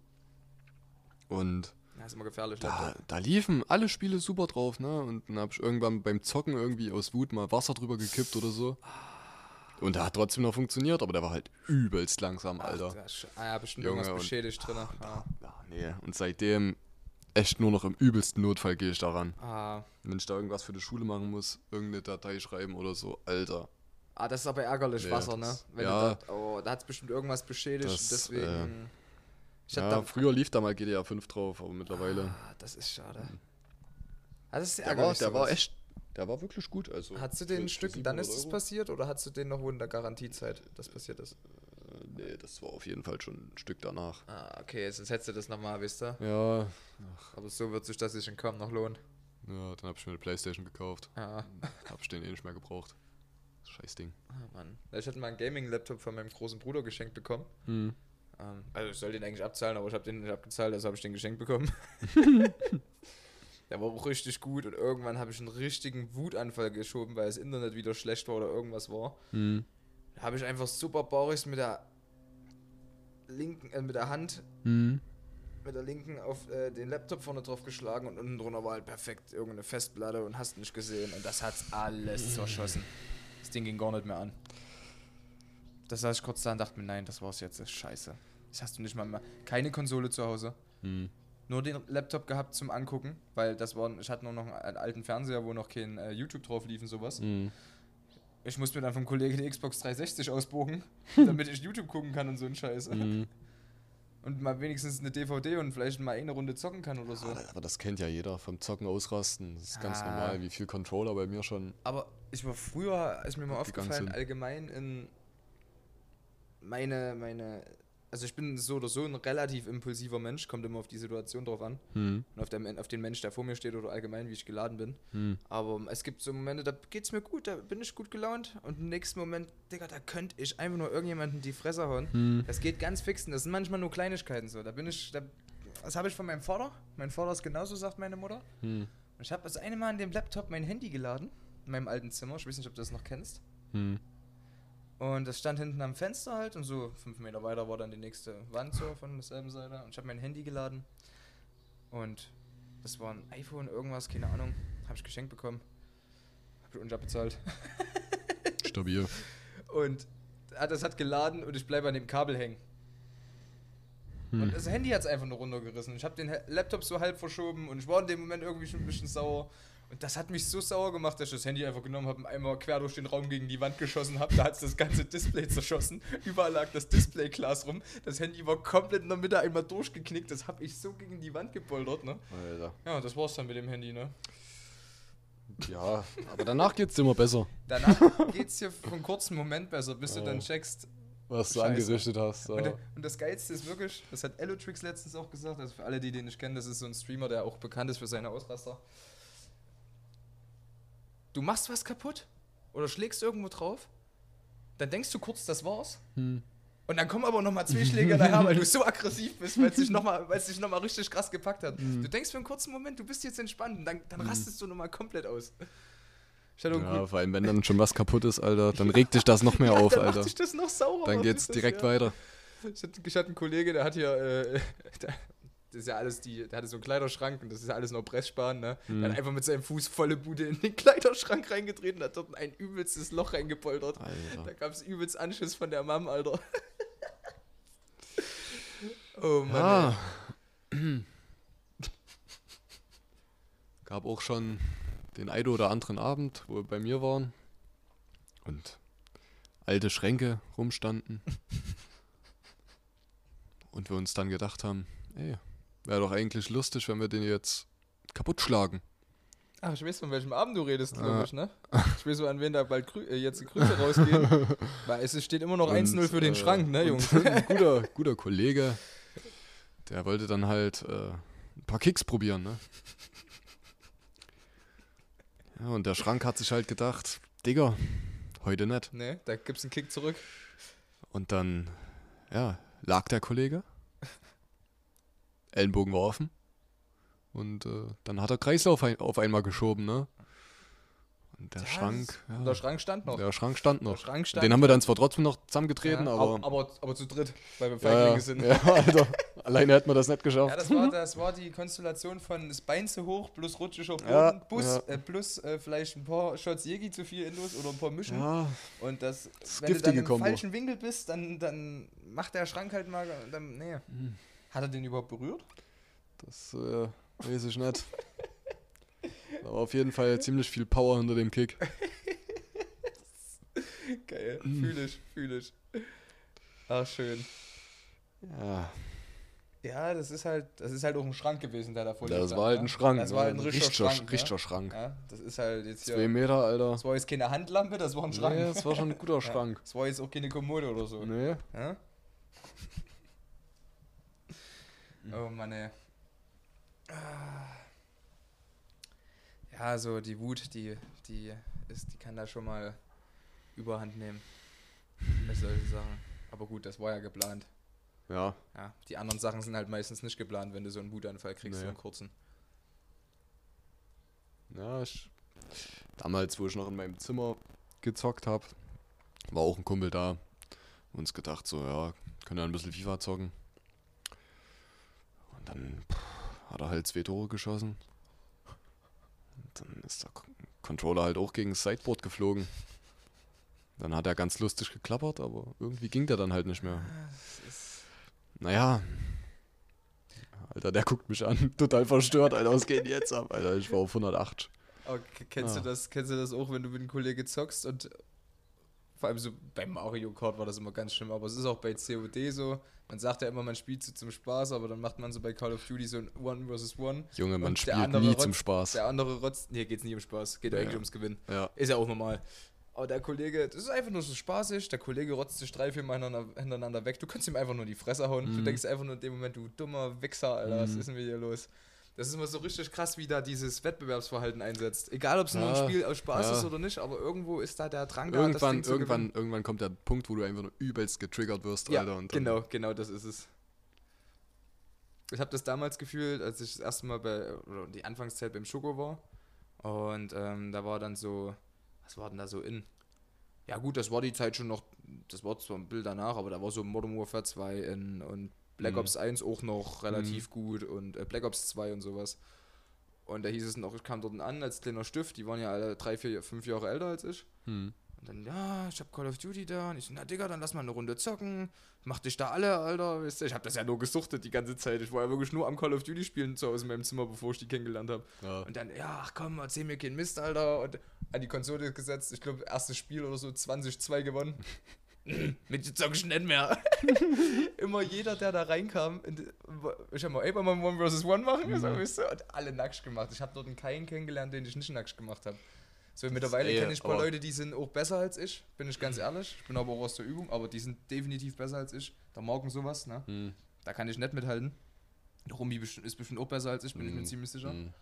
Und
Ja, ist immer gefährlich.
da, da liefen alle Spiele super drauf, ne? Und dann habe ich irgendwann beim Zocken irgendwie aus Wut mal Wasser drüber gekippt oder so. Und der hat trotzdem noch funktioniert, aber der war halt übelst langsam, Alter.
Ach, ah, ja, bestimmt
Junge,
irgendwas
und-
beschädigt drin. Ah.
Ja, nee. Und seitdem echt nur noch im übelsten Notfall gehe ich daran.
Ah.
Wenn ich da irgendwas für die Schule machen muss, irgendeine Datei schreiben oder so, Alter.
ah, das ist aber ärgerlich,
Nee,
Wasser, ne?
das-
Wenn
ja.
du da, oh, da hat es bestimmt irgendwas beschädigt.
Das,
deswegen. ich hab
Ja,
da,
früher lief da mal GTA 5 drauf, aber mittlerweile.
ah, das ist schade. Ah, das ist
der war,
ärgerlich.
der war
sowas.
echt, der war wirklich gut. Also
Hast du den Stück, dann ist
700
es passiert oder hast du den noch in der Garantiezeit, das passiert ist?
Nee, das war auf jeden Fall schon ein Stück danach.
Ah, okay, sonst hättest du das nochmal, wisst ihr?
Ja,
Aber so wird sich das sich in kaum noch lohnen.
ja dann habe ich mir eine Playstation gekauft.
Ah, <laughs>
Hab ich den eh nicht mehr gebraucht. Scheiß Ding.
ah, Mann. Ich hatte mal einen Gaming-Laptop von meinem großen Bruder geschenkt bekommen.
Hm.
Ähm, also ich soll den eigentlich abzahlen, aber ich habe den nicht abgezahlt, also habe ich den geschenkt bekommen. <laughs> <laughs> Der war auch richtig gut und irgendwann habe ich einen richtigen Wutanfall geschoben, weil das Internet wieder schlecht war oder irgendwas war.
Hm.
Habe ich einfach super baurig mit der linken, äh, mit der Hand,
Hm.
mit der linken auf äh, den Laptop vorne drauf geschlagen und unten drunter war halt perfekt irgendeine Festplatte und hast nicht gesehen und das hat's alles zerschossen. Das Ding ging gar nicht mehr an. Das saß ich kurz da und dachte mir, nein, das war's jetzt, das ist scheiße. Das hast du nicht mal mehr. Keine Konsole zu Hause.
Hm.
Nur den Laptop gehabt zum Angucken, weil das war, ich hatte nur noch einen alten Fernseher, wo noch kein äh, YouTube drauf lief und sowas.
Hm.
Ich musste mir dann vom Kollegen die Xbox 360 ausbogen, <laughs> damit ich YouTube gucken kann und so ein Scheiß.
Hm.
Und mal wenigstens eine DVD und vielleicht mal eine Runde zocken kann oder so.
Ah, Aber das kennt ja jeder, vom Zocken ausrasten. Das ist ganz
Ah.
normal, wie viel Controller bei mir schon.
Aber ich war früher, ist mir mal aufgefallen, allgemein in meine, meine, also ich bin so oder so ein relativ impulsiver Mensch, kommt immer auf die Situation drauf an
Hm.
und auf, der, auf den Mensch, der vor mir steht oder allgemein, wie ich geladen bin.
Hm.
Aber es gibt so Momente, da geht's mir gut, da bin ich gut gelaunt und im nächsten Moment, Digga, da könnte ich einfach nur irgendjemanden die Fresse hauen.
Hm.
Das geht ganz fix und das sind manchmal nur Kleinigkeiten so. Da bin ich, da, das habe ich von meinem Vater. Mein Vater ist genauso, sagt meine Mutter.
Hm.
Und ich habe das eine Mal an dem Laptop mein Handy geladen, in meinem alten Zimmer. Ich weiß nicht, ob du das noch kennst. Und das stand hinten am Fenster halt und so fünf Meter weiter war dann die nächste Wand so von derselben Seite. Und ich habe mein Handy geladen und das war ein iPhone, irgendwas, keine Ahnung. Habe ich geschenkt bekommen. Habe ich unter bezahlt. <laughs>
Stabil.
Und das hat geladen und ich bleibe an dem Kabel hängen.
Hm.
Und das Handy hat es einfach nur runtergerissen. Ich habe den Laptop so halb verschoben und ich war in dem Moment irgendwie schon ein bisschen sauer. Und das hat mich so sauer gemacht, dass ich das Handy einfach genommen habe und einmal quer durch den Raum gegen die Wand geschossen habe. Da hat es das ganze Display zerschossen. Überall lag das Displayglas rum. Das Handy war komplett in der Mitte einmal durchgeknickt. Das habe ich so gegen die Wand gepoltert, ne?
Alter.
Ja, das war's dann mit dem Handy, ne?
Ja, aber <laughs> danach geht's immer besser,
Danach geht's dir für einen kurzen Moment besser, bis du
Oh.
dann checkst,
was du
Scheiße.
angerichtet hast.
Und,
Ja.
und das Geilste ist wirklich, das hat Elotrix letztens auch gesagt, also für alle, die den nicht kennen, das ist so ein Streamer, der auch bekannt ist für seine Ausraster. Du machst was kaputt oder schlägst irgendwo drauf, dann denkst du kurz, das war's.
Hm.
Und dann kommen aber nochmal zwei Schläge <laughs> daher, weil du so aggressiv bist, weil es dich nochmal noch mal richtig krass gepackt hat.
Mhm.
Du denkst für einen kurzen Moment, du bist jetzt entspannt und dann, dann rastest du nochmal komplett aus.
Ja, vor allem, wenn dann schon was kaputt ist, Alter, dann regt dich das noch mehr <laughs> auf,
dann
Alter.
macht dich das noch saurer.
Dann geht's
dich das,
direkt
ja.
weiter.
Ich hatte, ich hatte einen Kollege, der hat hier, äh, <laughs> der, das ist ja alles die, der hatte so einen Kleiderschrank und das ist ja alles nur Pressspan, ne? Der hat einfach mit seinem Fuß volle Bude in den Kleiderschrank reingetreten, hat dort ein übelstes Loch reingepoltert. Da
Alter.
gab es übelst Anschiss von der Mom, Alter. <laughs> oh Mann.
Ja. <clears throat> Gab auch schon den einen oder anderen Abend, wo wir bei mir waren und alte Schränke rumstanden. <laughs> und wir uns dann gedacht haben, ey, wäre doch eigentlich lustig, wenn wir den jetzt kaputt schlagen.
Ach, ich weiß, von welchem Abend du redest, glaube
Ah.
ich, ne? Ich weiß, so, an wen da bald Grü äh, jetzt die Grüße rausgehen. <laughs> Weil es steht immer noch
Und,
1-0 für den
äh,
Schrank, ne, Jungs? <laughs>
Ein guter, <laughs> guter Kollege, der wollte dann halt äh, ein paar Kicks probieren, ne? Ja, und der Schrank hat sich halt gedacht, Digga, heute nicht.
Ne, da gibt's einen Kick zurück.
Und dann, ja, lag der Kollege. Ellenbogen war offen. Und äh, dann hat er Kreislauf ein, auf einmal geschoben, ne? Und der
Ja,
Schrank, ja,
Und der Schrank stand noch.
der Schrank stand noch.
Schrank stand
Den haben wir dann zwar trotzdem noch zusammengetreten,
ja,
aber,
aber, aber, aber zu dritt, weil wir Feiglinge
ja,
sind.
ja, Alter, <laughs> alleine hätten wir das nicht geschafft.
Ja, das war, das war die Konstellation von das Bein zu hoch plus rutschiger Boden plus. Äh, plus äh, vielleicht ein paar Shots Jegi zu viel Indos oder ein paar Mischen.
Ja,
Und das,
Das
wenn du dann im
Kombo.
falschen Winkel bist, dann, dann macht der Schrank halt mal. Dann, nee.
Hm.
Hat er den überhaupt berührt?
das äh, weiß ich nicht. War auf jeden Fall ziemlich viel Power hinter dem Kick.
Geil, fühle ich, fühle ich. Ach, schön.
Ja,
Ja, das ist halt, das ist halt auch ein Schrank gewesen, der da vor dir
das
stand,
war halt
ne?
ein Schrank.
Das
ne?
war halt ein richtiger, Schrank. ne?
richtiger Schrank.
Ja, das ist halt jetzt
Zwei
hier.
Meter, Alter.
Das war jetzt keine Handlampe, das war ein Schrank.
Nee, das war schon ein guter <laughs>
Ja,
Schrank.
Das war jetzt auch keine Kommode oder so.
Nee.
Ja? Oh Mann, ey. Ja, so die Wut, die, die, ist, die kann da schon mal überhand nehmen. Bei solchen Sachen. Aber gut, das war ja geplant.
Ja,
Ja, die anderen Sachen sind halt meistens nicht geplant, wenn du so einen Wutanfall kriegst, so
Nee.
einen kurzen.
ja, ich, damals, wo ich noch in meinem Zimmer gezockt habe, war auch ein Kumpel da. Uns gedacht, so, ja, können ja ein bisschen FIFA zocken. Und dann pff, hat er halt zwei Tore geschossen. Und dann ist der Controller halt auch gegen das Sideboard geflogen. Dann hat er ganz lustig geklappert, aber irgendwie ging der dann halt nicht mehr.
Ist
Naja. Alter, der guckt mich an, <laughs> total verstört, Alter, was geht jetzt ab? Alter, ich war auf 108.
Okay, kennst,
Ah.
du das, kennst du das auch, wenn du mit einem Kollegen zockst und vor allem so bei Mario Kart war das immer ganz schlimm, aber es ist auch bei COD so. Man sagt ja immer, man spielt so zum Spaß, aber dann macht man so bei Call of Duty so ein One versus One.
Junge, man spielt nie
rotzt-
zum Spaß.
Der andere rotzt. Nee, geht's nicht um Spaß. Geht ja
Ja.
eigentlich ums Gewinnen.
Ja.
Ist ja auch normal. Aber der Kollege, das ist einfach nur so spaßig. Der Kollege rotzt sich drei, vier Mal hintereinander, weg. Du kannst ihm einfach nur die Fresse hauen. Du
Mhm.
denkst einfach nur in dem Moment, du dummer Wichser, Alter, was
Mhm.
ist denn mit dir los? Das ist immer so richtig krass, wie da dieses Wettbewerbsverhalten einsetzt. Egal, ob es nur ein
Ja,
Spiel aus Spaß
ja.
ist oder nicht, aber irgendwo ist da der Drang da,
Irgendwann,
zu
irgendwann, irgendwann kommt der Punkt, wo du einfach nur übelst getriggert wirst,
Ja,
Alter. Und
genau, genau, das ist es. Ich habe das damals gefühlt, als ich das erste Mal bei, oder die Anfangszeit beim Schoko war. Und ähm, da war dann so, was war denn da so in? Ja gut, das war die Zeit schon noch, das war zwar ein Bild danach, aber da war so Modern Warfare 2 in, und Black
Mhm.
Ops 1 auch noch relativ gut und äh, Black Ops 2 und sowas. Und da hieß es noch, ich kam dort an als kleiner Stift, die waren ja alle drei, vier, fünf Jahre älter als ich.
Hm.
Und dann, ja, ich hab Call of Duty da. Und ich so, na Digga, dann lass mal eine Runde zocken. Mach dich da alle, Alter. Weißt du, ich hab das ja nur gesuchtet die ganze Zeit. Ich war ja wirklich nur am Call of Duty spielen zu Hause in meinem Zimmer, bevor ich die kennengelernt habe.
Ja.
Und dann, ja, ach komm, erzähl mir keinen Mist, Alter. Und an die Konsole gesetzt. Ich glaube, erstes Spiel oder so, 20-2 gewonnen. <laughs> <clears throat> Mit ich nicht mehr. <laughs> Immer jeder, der da reinkam, ich hab mal, ey, wollen wir mal One vs. One machen? So, weißt du? Und alle nackt gemacht. Ich habe dort keinen kennengelernt, den ich nicht nackt gemacht habe. So, mittlerweile
ey,
kenne ich ein paar Leute, die sind auch besser als ich, bin ich ganz ehrlich. Ich bin aber auch aus der Übung, aber die sind definitiv besser als ich. Der Morgen sowas, ne?
Hm.
Da kann ich nicht mithalten. Der Rumi ist bestimmt auch besser als ich, bin ich mir
Hm.
ziemlich sicher.
Hm.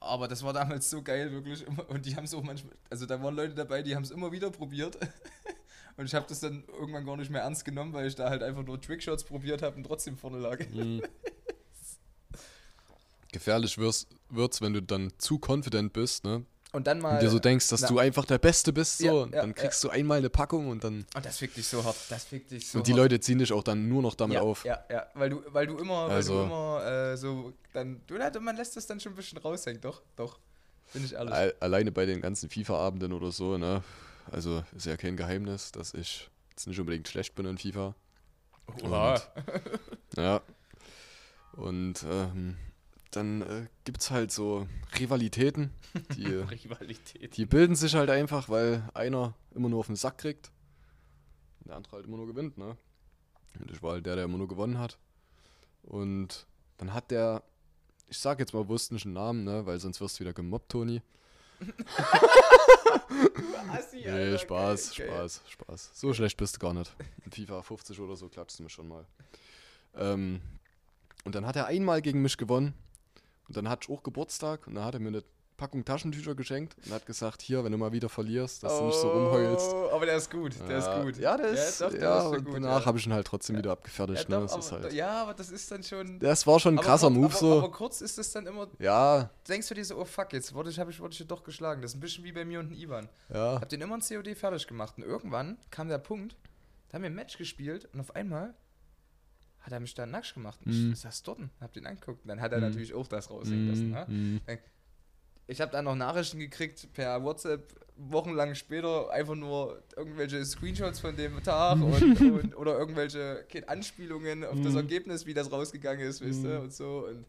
Aber das war damals so geil, wirklich. Und die haben es auch manchmal, also da waren Leute dabei, die haben es immer wieder probiert. <laughs> Und ich habe das dann irgendwann gar nicht mehr ernst genommen, weil ich da halt einfach nur Trickshots probiert habe und trotzdem vorne lag.
Hm. <laughs> Gefährlich wirst, wird's, wenn du dann zu confident bist, ne?
Und dann mal.
Und dir so denkst, dass
na-
du einfach der Beste bist, so.
Ja,
und
ja,
dann kriegst du einmal eine Packung und dann.
und das fickt dich so hart. Das fickt dich so
und die
hart.
Leute ziehen dich auch dann nur noch damit
ja,
auf.
Ja, ja, weil du, weil du immer, weil du
Also-
immer äh, so, dann, du, na, man lässt das dann schon ein bisschen raushängen, doch, doch. Bin ich ehrlich.
Al- Alleine bei den ganzen FIFA-Abenden oder so, ne? Also ist ja kein Geheimnis, dass ich jetzt nicht unbedingt schlecht bin in FIFA.
Oha. <laughs>
Ja. Und ähm, dann äh, gibt's halt so Rivalitäten, die, <laughs>
Rivalität.
die bilden sich halt einfach, weil einer immer nur auf den Sack kriegt und der andere halt immer nur gewinnt, ne? Und ich war halt der, der immer nur gewonnen hat. Und dann hat der, ich sag jetzt mal bewusst nicht einen Namen, ne? Weil sonst wirst du wieder gemobbt, Toni.
Assi,
Nee,
Alter,
Spaß,
geil, geil.
Spaß, Spaß. So schlecht bist du gar nicht. In FIFA 50 oder so klatschst du mich schon mal. Ähm, Und dann hat er einmal gegen mich gewonnen. Und dann hatte ich auch Geburtstag und dann hat er mir eine Packung Taschentücher geschenkt und hat gesagt, hier, wenn du mal wieder verlierst, dass du nicht so rumheulst.
Oh, aber der ist gut, der
ja,
ist gut.
Ja, der ist, ja,
doch, der
ja
ist gut,
danach
ja.
habe ich ihn halt trotzdem wieder abgefertigt.
ja,
ne?
doch,
das
aber,
halt,
ja, aber das ist dann schon.
das war schon ein
aber
krasser
kurz,
Move
aber,
so.
Aber kurz ist es dann immer,
ja,
denkst du dir so, oh fuck, jetzt wurde ich, ich, wurde ich doch geschlagen. Das ist ein bisschen wie bei mir und dem Ivan.
ja.
Hab den immer ein COD fertig gemacht. Und irgendwann kam der Punkt, da haben wir ein Match gespielt und auf einmal hat er mich da nackt gemacht. Und
Mhm.
ich saß dort und hab den angeguckt. Und dann hat er natürlich auch das raushängen lassen. Ne? Ich habe dann noch Nachrichten gekriegt per WhatsApp wochenlang später, einfach nur irgendwelche Screenshots von dem Tag und, <laughs> und, oder irgendwelche Anspielungen auf das
Mhm.
Ergebnis, wie das rausgegangen ist, weißt du,
Mhm.
und so. Und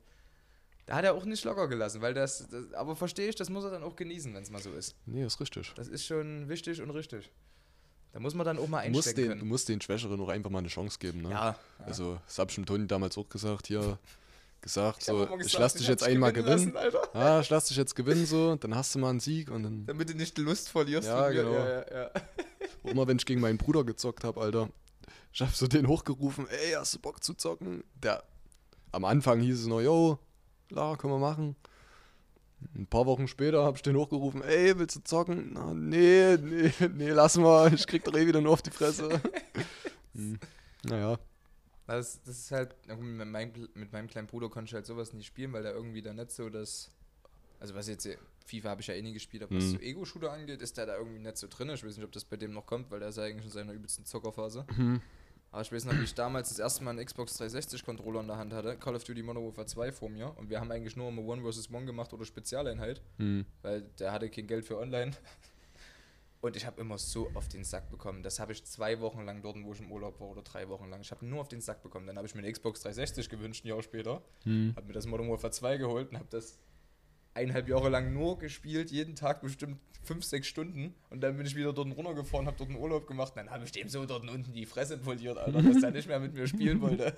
da hat er auch nicht locker gelassen, weil das, das aber verstehe ich, das muss er dann auch genießen, wenn es mal so ist.
Nee, ist richtig.
Das ist schon wichtig und richtig. Da muss man dann auch mal
Du musst,
einstecken
den, du
können.
musst den Schwächeren auch einfach mal eine Chance geben. Ne?
Ja,
Also, das hab ich dem Toni damals auch gesagt, hier, <laughs> gesagt,
Ich
so,
immer
ich
gesagt,
lass dich
ich
jetzt einmal
gewinnen
gewinnen.
lassen.
Ja, ich lass dich jetzt gewinnen, so, dann hast du mal einen Sieg und dann,
Damit du nicht die Lust verlierst.
Ja, genau.
Ja, ja, ja.
immer wenn ich gegen meinen Bruder gezockt habe, Alter, ich hab so den hochgerufen, ey, hast du Bock zu zocken? Der, am Anfang hieß es noch, yo, klar, können wir machen. Ein paar Wochen später hab ich den hochgerufen, ey, willst du zocken? Na, nee, nee, <laughs> nee, lass mal, ich krieg doch eh wieder nur auf die Fresse. <laughs> hm. Naja,
Das, das ist halt, mit meinem, mit meinem kleinen Bruder konnte ich halt sowas nicht spielen, weil der irgendwie da nicht so das. Also, was jetzt, FIFA habe ich ja eh nie gespielt, aber was
Mhm.
so Ego-Shooter angeht, ist der da irgendwie nicht so drin. Ich weiß nicht, ob das bei dem noch kommt, weil der ist ja eigentlich in seiner übelsten Zockerphase.
Mhm.
Aber ich weiß noch, wie ich damals das erste Mal einen Xbox 360-Controller in der Hand hatte, Call of Duty Modern Warfare 2 vor mir und wir haben eigentlich nur immer One vs. One gemacht oder Spezialeinheit,
hm.
weil der hatte kein Geld für online. Und ich habe immer so auf den Sack bekommen. Das habe ich zwei Wochen lang dort, wo ich im Urlaub war, oder drei Wochen lang. Ich habe nur auf den Sack bekommen. Dann habe ich mir eine Xbox 360 gewünscht, ein Jahr später.
Hm.
Habe mir das Modern Warfare 2 geholt und habe das eineinhalb Jahre lang nur gespielt, jeden Tag bestimmt fünf, sechs Stunden. Und dann bin ich wieder dort runtergefahren, habe dort einen Urlaub gemacht. Und dann habe ich dem so dort unten die Fresse poliert, Alter, dass er nicht mehr mit mir spielen wollte.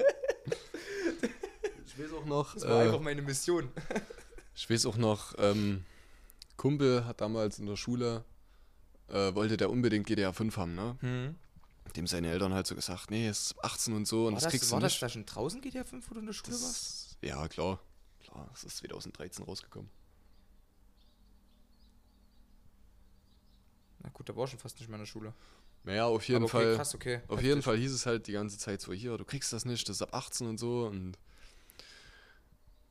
Ich weiß auch noch,
Das war
äh,
einfach meine Mission.
Ich weiß auch noch, ähm, Kumpel hat damals in der Schule, äh, wollte der unbedingt GTA 5 haben, ne?
Hm.
Dem seine Eltern halt so gesagt, nee, es ist 18 und so und
War,
das,
das,
kriegst
war
du
das
nicht.
da schon draußen GTA 5, wo du in der Schule warst?
Das, ja, klar. Klar, es ist 2013 rausgekommen.
Na gut, da war schon fast nicht mehr in der Schule.
Naja, auf jeden
okay,
Fall.
krass, okay.
Auf jeden Fall hieß es halt die ganze Zeit so, hier, du kriegst das nicht, das ist ab 18 und so. Und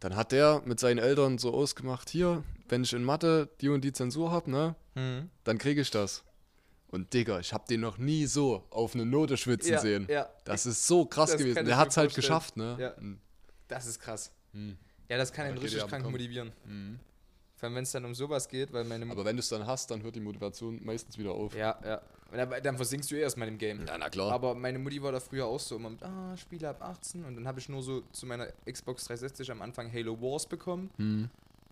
dann hat der mit seinen Eltern so ausgemacht, hier, wenn ich in Mathe die und die Zensur hab, ne,
Hm.
dann kriege ich das. Und Digga, ich hab den noch nie so auf eine Note schwitzen
Ja,
sehen.
ja.
Das ist so krass
Das
gewesen. Der
mir
hat's halt
vorstellen.
geschafft, ne?
Ja.
Und-
Das ist krass.
Hm.
Ja, das kann
GTA
richtig krank motivieren. Vor allem, wenn es dann um sowas geht, weil meine
Aber wenn du es dann hast, dann hört die Motivation meistens wieder auf.
Ja, ja. Dann, dann versinkst du eh erstmal im Game.
Ja, na klar.
Aber meine Mutti war da früher auch so immer mit, ah, Spiele ab 18. Und dann habe ich nur so zu meiner Xbox 360 am Anfang Halo Wars bekommen.
Hm.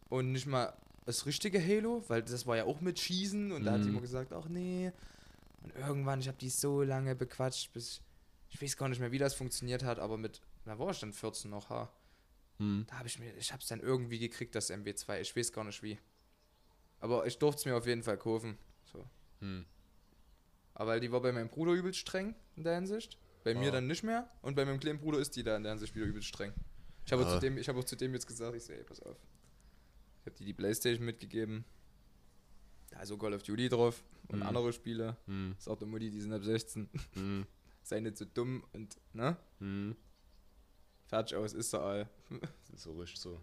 Und nicht mal das richtige Halo, weil das war ja auch mit Schießen. Und da hat die
Mhm.
immer gesagt, ach nee. Und irgendwann, ich habe die so lange bequatscht, bis ich weiß gar nicht mehr, wie das funktioniert hat, aber mit, da war ich dann 14 noch, ha.
Hm.
Da habe ich mir, ich habe es dann irgendwie gekriegt, das MW2. Ich weiß gar nicht wie. Aber ich durfte es mir auf jeden Fall kaufen. So.
Hm.
Aber weil die war bei meinem Bruder übelst streng in der Hinsicht. Bei mir
Ah.
dann nicht mehr. Und bei meinem kleinen Bruder ist die da in der Hinsicht wieder übelst streng. Ich habe
Ah.
zu dem, ich habe auch zu dem jetzt gesagt, ich so, ey, pass auf. Ich habe die die Playstation mitgegeben. Da ist so Call of Duty drauf und
Mhm.
andere Spiele.
Hm.
Sagt der Mutti, die sind ab 16.
Hm. <laughs>
Sei nicht so dumm und, ne?
Hm.
Fertig aus, ist er all.
Das <laughs> ist so richtig so.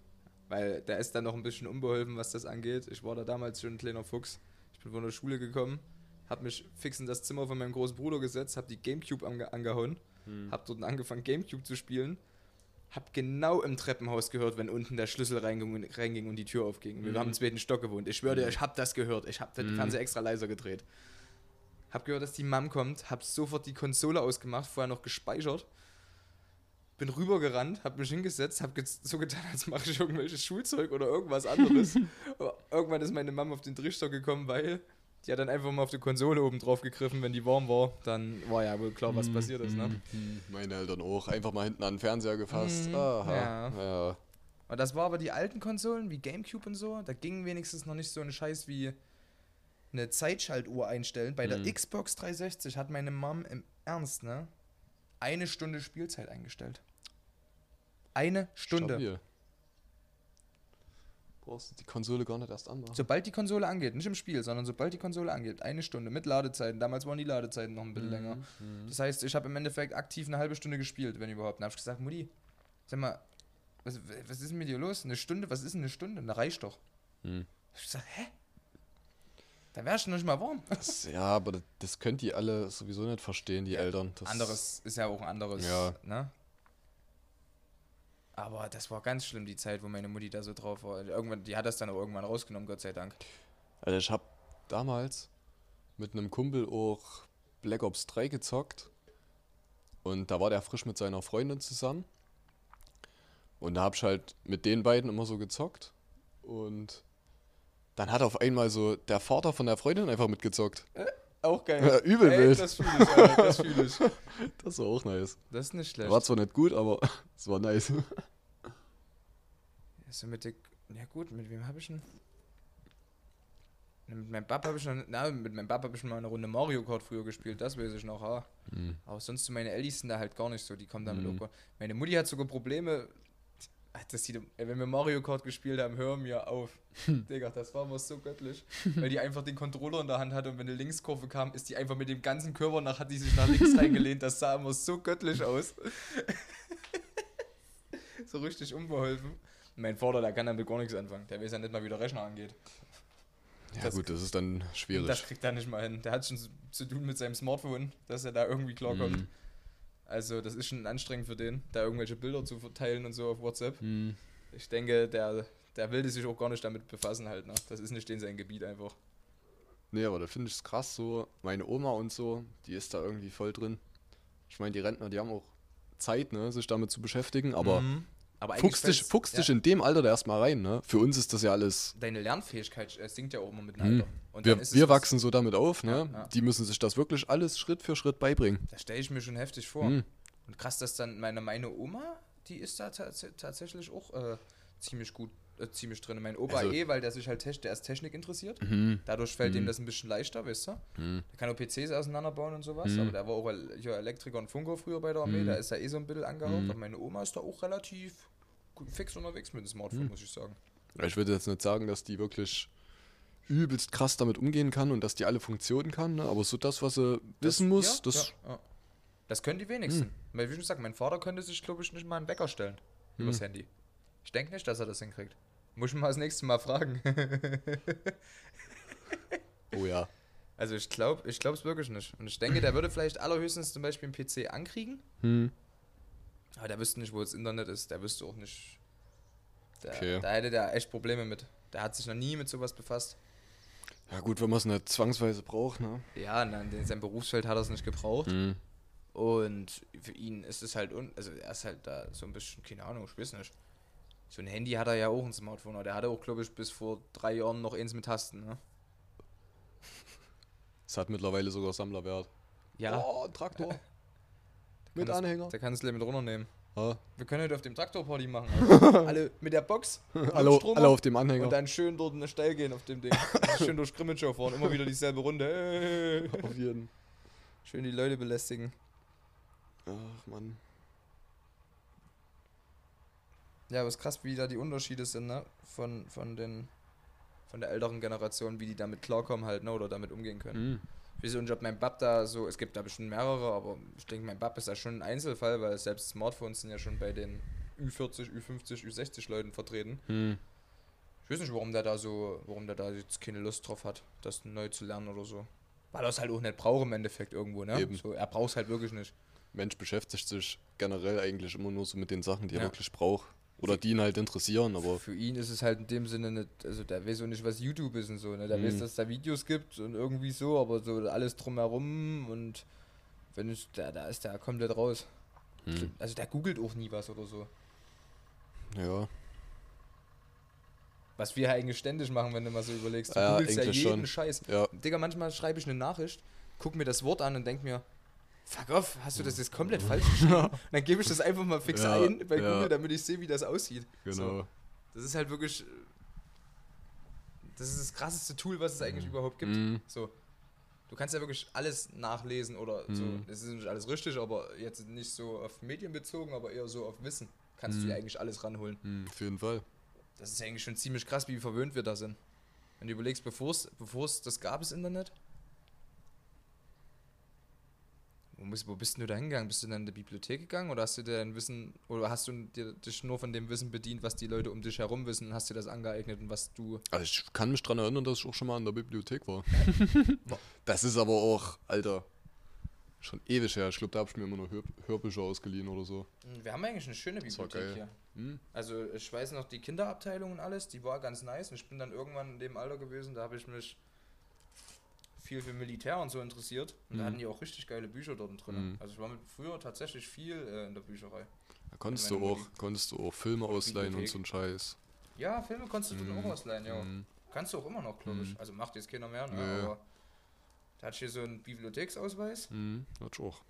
Weil der ist dann noch ein bisschen unbeholfen, was das angeht. Ich war da damals schon ein kleiner Fuchs. Ich bin von der Schule gekommen, hab mich fix in das Zimmer von meinem großen Bruder gesetzt, hab die Gamecube ange angehauen,
Hm.
hab dort angefangen Gamecube zu spielen, hab genau im Treppenhaus gehört, wenn unten der Schlüssel reinging und, reinging und die Tür aufging. Wir
Mhm.
haben im zweiten Stock gewohnt. Ich schwöre dir,
Mhm.
ich hab das gehört. Ich hab den
Mhm.
Fernseher extra leiser gedreht. Hab gehört, dass die Mom kommt, hab sofort die Konsole ausgemacht, vorher noch gespeichert. Bin rübergerannt, hab mich hingesetzt, hab ge so getan, als mache ich irgendwelches Schulzeug oder irgendwas anderes. <laughs> Aber irgendwann ist meine Mom auf den Trichter gekommen, weil die hat dann einfach mal auf die Konsole oben drauf gegriffen, wenn die warm war. Dann war ja wohl klar, was
Hm,
passiert ist, ne?
hm, hm. Meine Eltern auch. Einfach mal hinten an den Fernseher gefasst.
Mhm,
Aha.
ja.
ja.
Und das war aber die alten Konsolen, wie Gamecube und so, da ging wenigstens noch nicht so ein Scheiß wie eine Zeitschaltuhr einstellen. Bei der
Mhm.
Xbox 360 hat meine Mom im Ernst, ne, eine Stunde Spielzeit eingestellt. Eine Stunde.
Stabil. Brauchst du die Konsole gar nicht erst anmachen.
Sobald die Konsole angeht, nicht im Spiel, sondern sobald die Konsole angeht, eine Stunde mit Ladezeiten. Damals waren die Ladezeiten noch ein bisschen länger.
Mhm.
Das heißt, ich habe im Endeffekt aktiv eine halbe Stunde gespielt, wenn überhaupt. Dann habe ich gesagt, Mutti, sag mal, was, was ist denn mit dir los? Eine Stunde? Was ist denn eine Stunde? Da reicht doch.
Mhm.
Ich gesagt, hä? Da wärst du noch nicht mal warm.
Das, ja, aber das, das könnt die alle sowieso nicht verstehen, die Eltern. Das,
anderes ist ja auch ein anderes,
Ja.
ne? Aber das war ganz schlimm, die Zeit, wo meine Mutti da so drauf war. Irgendwann, die hat das dann auch irgendwann rausgenommen, Gott sei Dank.
Also ich habe damals mit einem Kumpel auch Black Ops 3 gezockt. Und da war der frisch mit seiner Freundin zusammen. Und da hab ich halt mit den beiden immer so gezockt. Und dann hat auf einmal so der Vater von der Freundin einfach mitgezockt.
Auch geil.
Ja, übel wild.
Das fühle ich, Alter, das fühle ich. <laughs>
Das war auch nice.
Das ist nicht schlecht.
War zwar nicht gut, aber <laughs> es war nice. <laughs>
So mit der, ja gut, mit wem habe ich denn? Mit meinem Papa habe ich schon, na, mit meinem Papa habe ich mal eine Runde Mario Kart früher gespielt, das weiß ich noch, ha.
Mhm.
Aber sonst so meine Ellis sind da halt gar nicht so, die kommen damit
Mhm.
auch Meine Mutti hat sogar Probleme, das sieht, wenn wir Mario Kart gespielt haben, hör mir auf. Digga, das war immer so göttlich. Weil die einfach den Controller in der Hand hatte und wenn eine Linkskurve kam, ist die einfach mit dem ganzen Körper nach, hat die sich nach links <laughs> reingelehnt. Das sah immer so göttlich aus. <laughs> so richtig unbeholfen. Mein Vater, der kann damit gar nichts anfangen. Der weiß ja nicht mal, wie der Rechner angeht.
Ja
Das-
gut, das ist dann schwierig.
Das kriegt er nicht mal hin. Der hat schon zu- zu tun mit seinem Smartphone, dass er da irgendwie klarkommt.
Mhm.
Also, das ist schon anstrengend für den, da irgendwelche Bilder zu verteilen und so auf WhatsApp.
Mhm.
Ich denke, der, der will sich auch gar nicht damit befassen halt. Ne? Das ist nicht in sein Gebiet einfach.
Nee, aber da finde ich es krass so. Meine Oma und so, die ist da irgendwie voll drin. Ich meine, die Rentner, die haben auch Zeit, ne, sich damit zu beschäftigen, aber
Mhm. Aber eigentlich
fuchst dich,
fällt's-
fuchst dich
ja,
in dem Alter da erstmal rein, ne? Für uns ist das ja alles.
Deine Lernfähigkeit äh, sinkt ja auch immer mit dem
Mhm.
Alter. Und
Wir, wir wachsen so damit auf, ne?
Ja, ja.
Die müssen sich das wirklich alles Schritt für Schritt beibringen.
Das stelle ich mir schon heftig vor.
Mhm.
Und krass, dass dann meine, meine Oma, die ist da tats tatsächlich auch äh, ziemlich gut, äh, ziemlich drin. Mein Opa
Also-
eh, weil der sich halt Tech- der ist Technik interessiert.
Mhm.
Dadurch fällt ihm das ein bisschen leichter, weißt du?
Mhm.
Der kann auch PCs auseinanderbauen und sowas,
Mhm.
aber der war auch hier Elektriker und Funker früher bei der Armee,
Mhm.
da ist er eh so ein bisschen angehaucht.
Mhm.
Und meine Oma ist da auch relativ fix unterwegs mit dem Smartphone,
Mhm.
muss ich sagen.
Ja, Ich würde jetzt nicht sagen, dass die wirklich übelst krass damit umgehen kann und dass die alle Funktionen kann, ne? aber so das, was sie wissen muss,
ja,
das.
Ja, ja. Das können die wenigsten. Weil, wie schon gesagt, mein Vater könnte sich, glaube ich, nicht mal einen Wecker stellen übers
Mhm.
Handy. Ich denke nicht, dass er das hinkriegt. Muss ich mal das nächste Mal fragen. <laughs>
Oh ja.
also ich glaube ich es wirklich nicht. Und ich denke, der würde vielleicht allerhöchstens zum Beispiel einen PC ankriegen,
Hm.
Aber der wüsste nicht, wo das Internet ist. Der wüsste auch nicht. Der,
Okay.
Da hätte der echt Probleme mit. Der hat sich noch nie mit sowas befasst.
Ja gut, wenn man es nicht zwangsweise braucht, ne?
Ja, nein, in seinem Berufsfeld hat er es nicht gebraucht.
Hm.
Und für ihn ist es halt, un also er ist halt da so ein bisschen, keine Ahnung, ich weiß nicht. So ein Handy hat er ja auch, ein Smartphone. aber Der hatte auch, glaube ich, bis vor drei Jahren noch eins mit Tasten, ne?
Es hat mittlerweile sogar Sammlerwert.
Ja.
Oh, ein Traktor. <laughs> Mit
das-
Anhänger.
Der kann es mit runternehmen.
Ah.
Wir können heute auf dem Traktorparty machen. <laughs> Also alle mit der Box.
Alle,
Notstromer
alle auf dem Anhänger.
Und dann schön dort in den Steil gehen auf dem Ding. <laughs> schön durch Grimmitschau fahren. Immer wieder dieselbe Runde. <laughs>
Auf jeden.
Schön die Leute belästigen.
Ach Mann.
Ja, aber es ist krass, wie da die Unterschiede sind, ne? Von, von den von der älteren Generation, wie die damit klarkommen halt, ne? Oder damit umgehen können.
Hm.
Ich weiß nicht, ob mein Bab da so, es gibt da bestimmt mehrere, aber ich denke, mein Bab ist da schon ein Einzelfall, weil selbst Smartphones sind ja schon bei den Ü40, Ü50, Ü60 Leuten vertreten.
Hm.
Ich weiß nicht, warum der da so, warum der da jetzt keine Lust drauf hat, das neu zu lernen oder so. Weil er es halt auch nicht braucht im Endeffekt irgendwo, ne?
Eben.
So, er braucht es halt wirklich nicht.
Mensch beschäftigt sich generell eigentlich immer nur so mit den Sachen, die
Ja.
er wirklich braucht. Oder die ihn halt interessieren, aber
Für ihn ist es halt in dem Sinne nicht, also der weiß auch nicht, was YouTube ist und so, ne? Der
Mhm.
weiß, dass es da Videos gibt und irgendwie so, aber so alles drumherum und wenn ich, da, da ist der komplett raus.
hm.
Also der googelt auch nie was oder so.
ja.
Was wir ja eigentlich ständig machen, wenn du mal so überlegst. Du
Ja,
googelst ja jeden
schon.
Scheiß.
Ja.
Digga, manchmal schreibe ich eine Nachricht, guck mir das Wort an und denk mir, fuck off, hast du das jetzt komplett falsch geschrieben? <laughs> Und dann gebe ich das einfach mal fix
Ja,
ein bei
ja.
Google, damit ich sehe, wie das aussieht.
Genau.
So. Das ist halt wirklich. Das ist das krasseste Tool, was es eigentlich überhaupt gibt.
Mhm.
So. Du kannst ja wirklich alles nachlesen oder so.
Mhm.
Es ist nicht alles richtig, aber jetzt nicht so auf Medien bezogen, aber eher so auf Wissen. kannst
Mhm.
du dir eigentlich alles ranholen.
Hm, auf jeden Fall.
Das ist eigentlich schon ziemlich krass, wie verwöhnt wir da sind. Wenn du überlegst, bevor es das gab, das Internet, wo, bist denn du da hingegangen? Bist du dann in die Bibliothek gegangen oder hast du dir dein Wissen oder hast du dich nur von dem Wissen bedient, was die Leute um dich herum wissen und hast dir das angeeignet und was du.
Also ich kann mich dran erinnern, dass ich auch schon mal in der Bibliothek war. <laughs> das ist aber auch, Alter, schon ewig her. Ich glaube, da habe ich mir immer nur Hör Hörbücher ausgeliehen oder so.
Hm, Wir haben eigentlich eine schöne Bibliothek hier.
Hm?
Also ich weiß noch, die Kinderabteilung und alles, die war ganz nice. Und ich bin dann irgendwann in dem Alter gewesen, da habe ich mich viel für Militär und so interessiert. Und da
Mhm.
hatten die auch richtig geile Bücher dort drin.
Mhm.
Also ich war mit früher tatsächlich viel äh, in der Bücherei.
Da konntest du auch,
Mutti.
konntest du auch Filme ausleihen und so ein Scheiß.
Ja, Filme konntest du
Mhm.
auch ausleihen, ja.
Hm.
Kannst du auch immer noch, glaube ich.
Mhm.
Also macht jetzt keiner mehr, ne?
Nee.
aber da hatte ich hier so einen Bibliotheksausweis.
Hm, hat auch.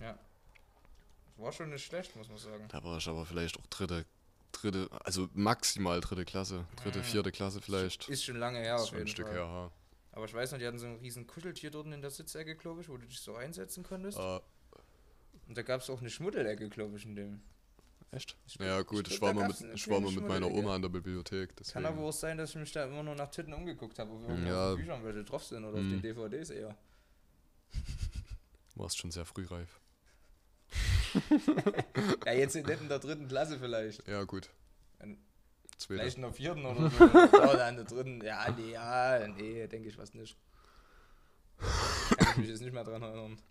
War schon nicht schlecht, muss man sagen.
Da war ich aber vielleicht auch dritte, dritte, also maximal dritte Klasse. Dritte,
Mhm.
vierte Klasse vielleicht.
Ist schon lange her,
ist schon ein Stück
Fall.
her, ja.
Aber ich weiß noch, die hatten so ein riesen Kuscheltier dort in der Sitzecke, glaube ich, wo du dich so reinsetzen konntest.
Äh,
Und da gab es auch eine Schmuddelecke, glaube ich, in dem.
echt?
Ich
Ja gut,
ich
ich, war mal mit,
eine
ich war mal
kleine
mit meiner. Oma in der Bibliothek.
Kann
Deswegen.
aber auch sein, dass ich mich da immer nur nach Titten umgeguckt habe, ob irgendwo
Ja.
auf den Büchern welche drauf sind oder auf
Mhm.
den DVDs eher.
warst schon sehr frühreif. <laughs>
Ja, jetzt nicht in der dritten Klasse vielleicht.
Ja gut.
Ein-
Zweite.
Vielleicht in der vierten oder <laughs> so. oder in der dritten. Ja, nee, ja, nee, denke ich was nicht. Kann ich mich jetzt nicht mehr dran erinnern,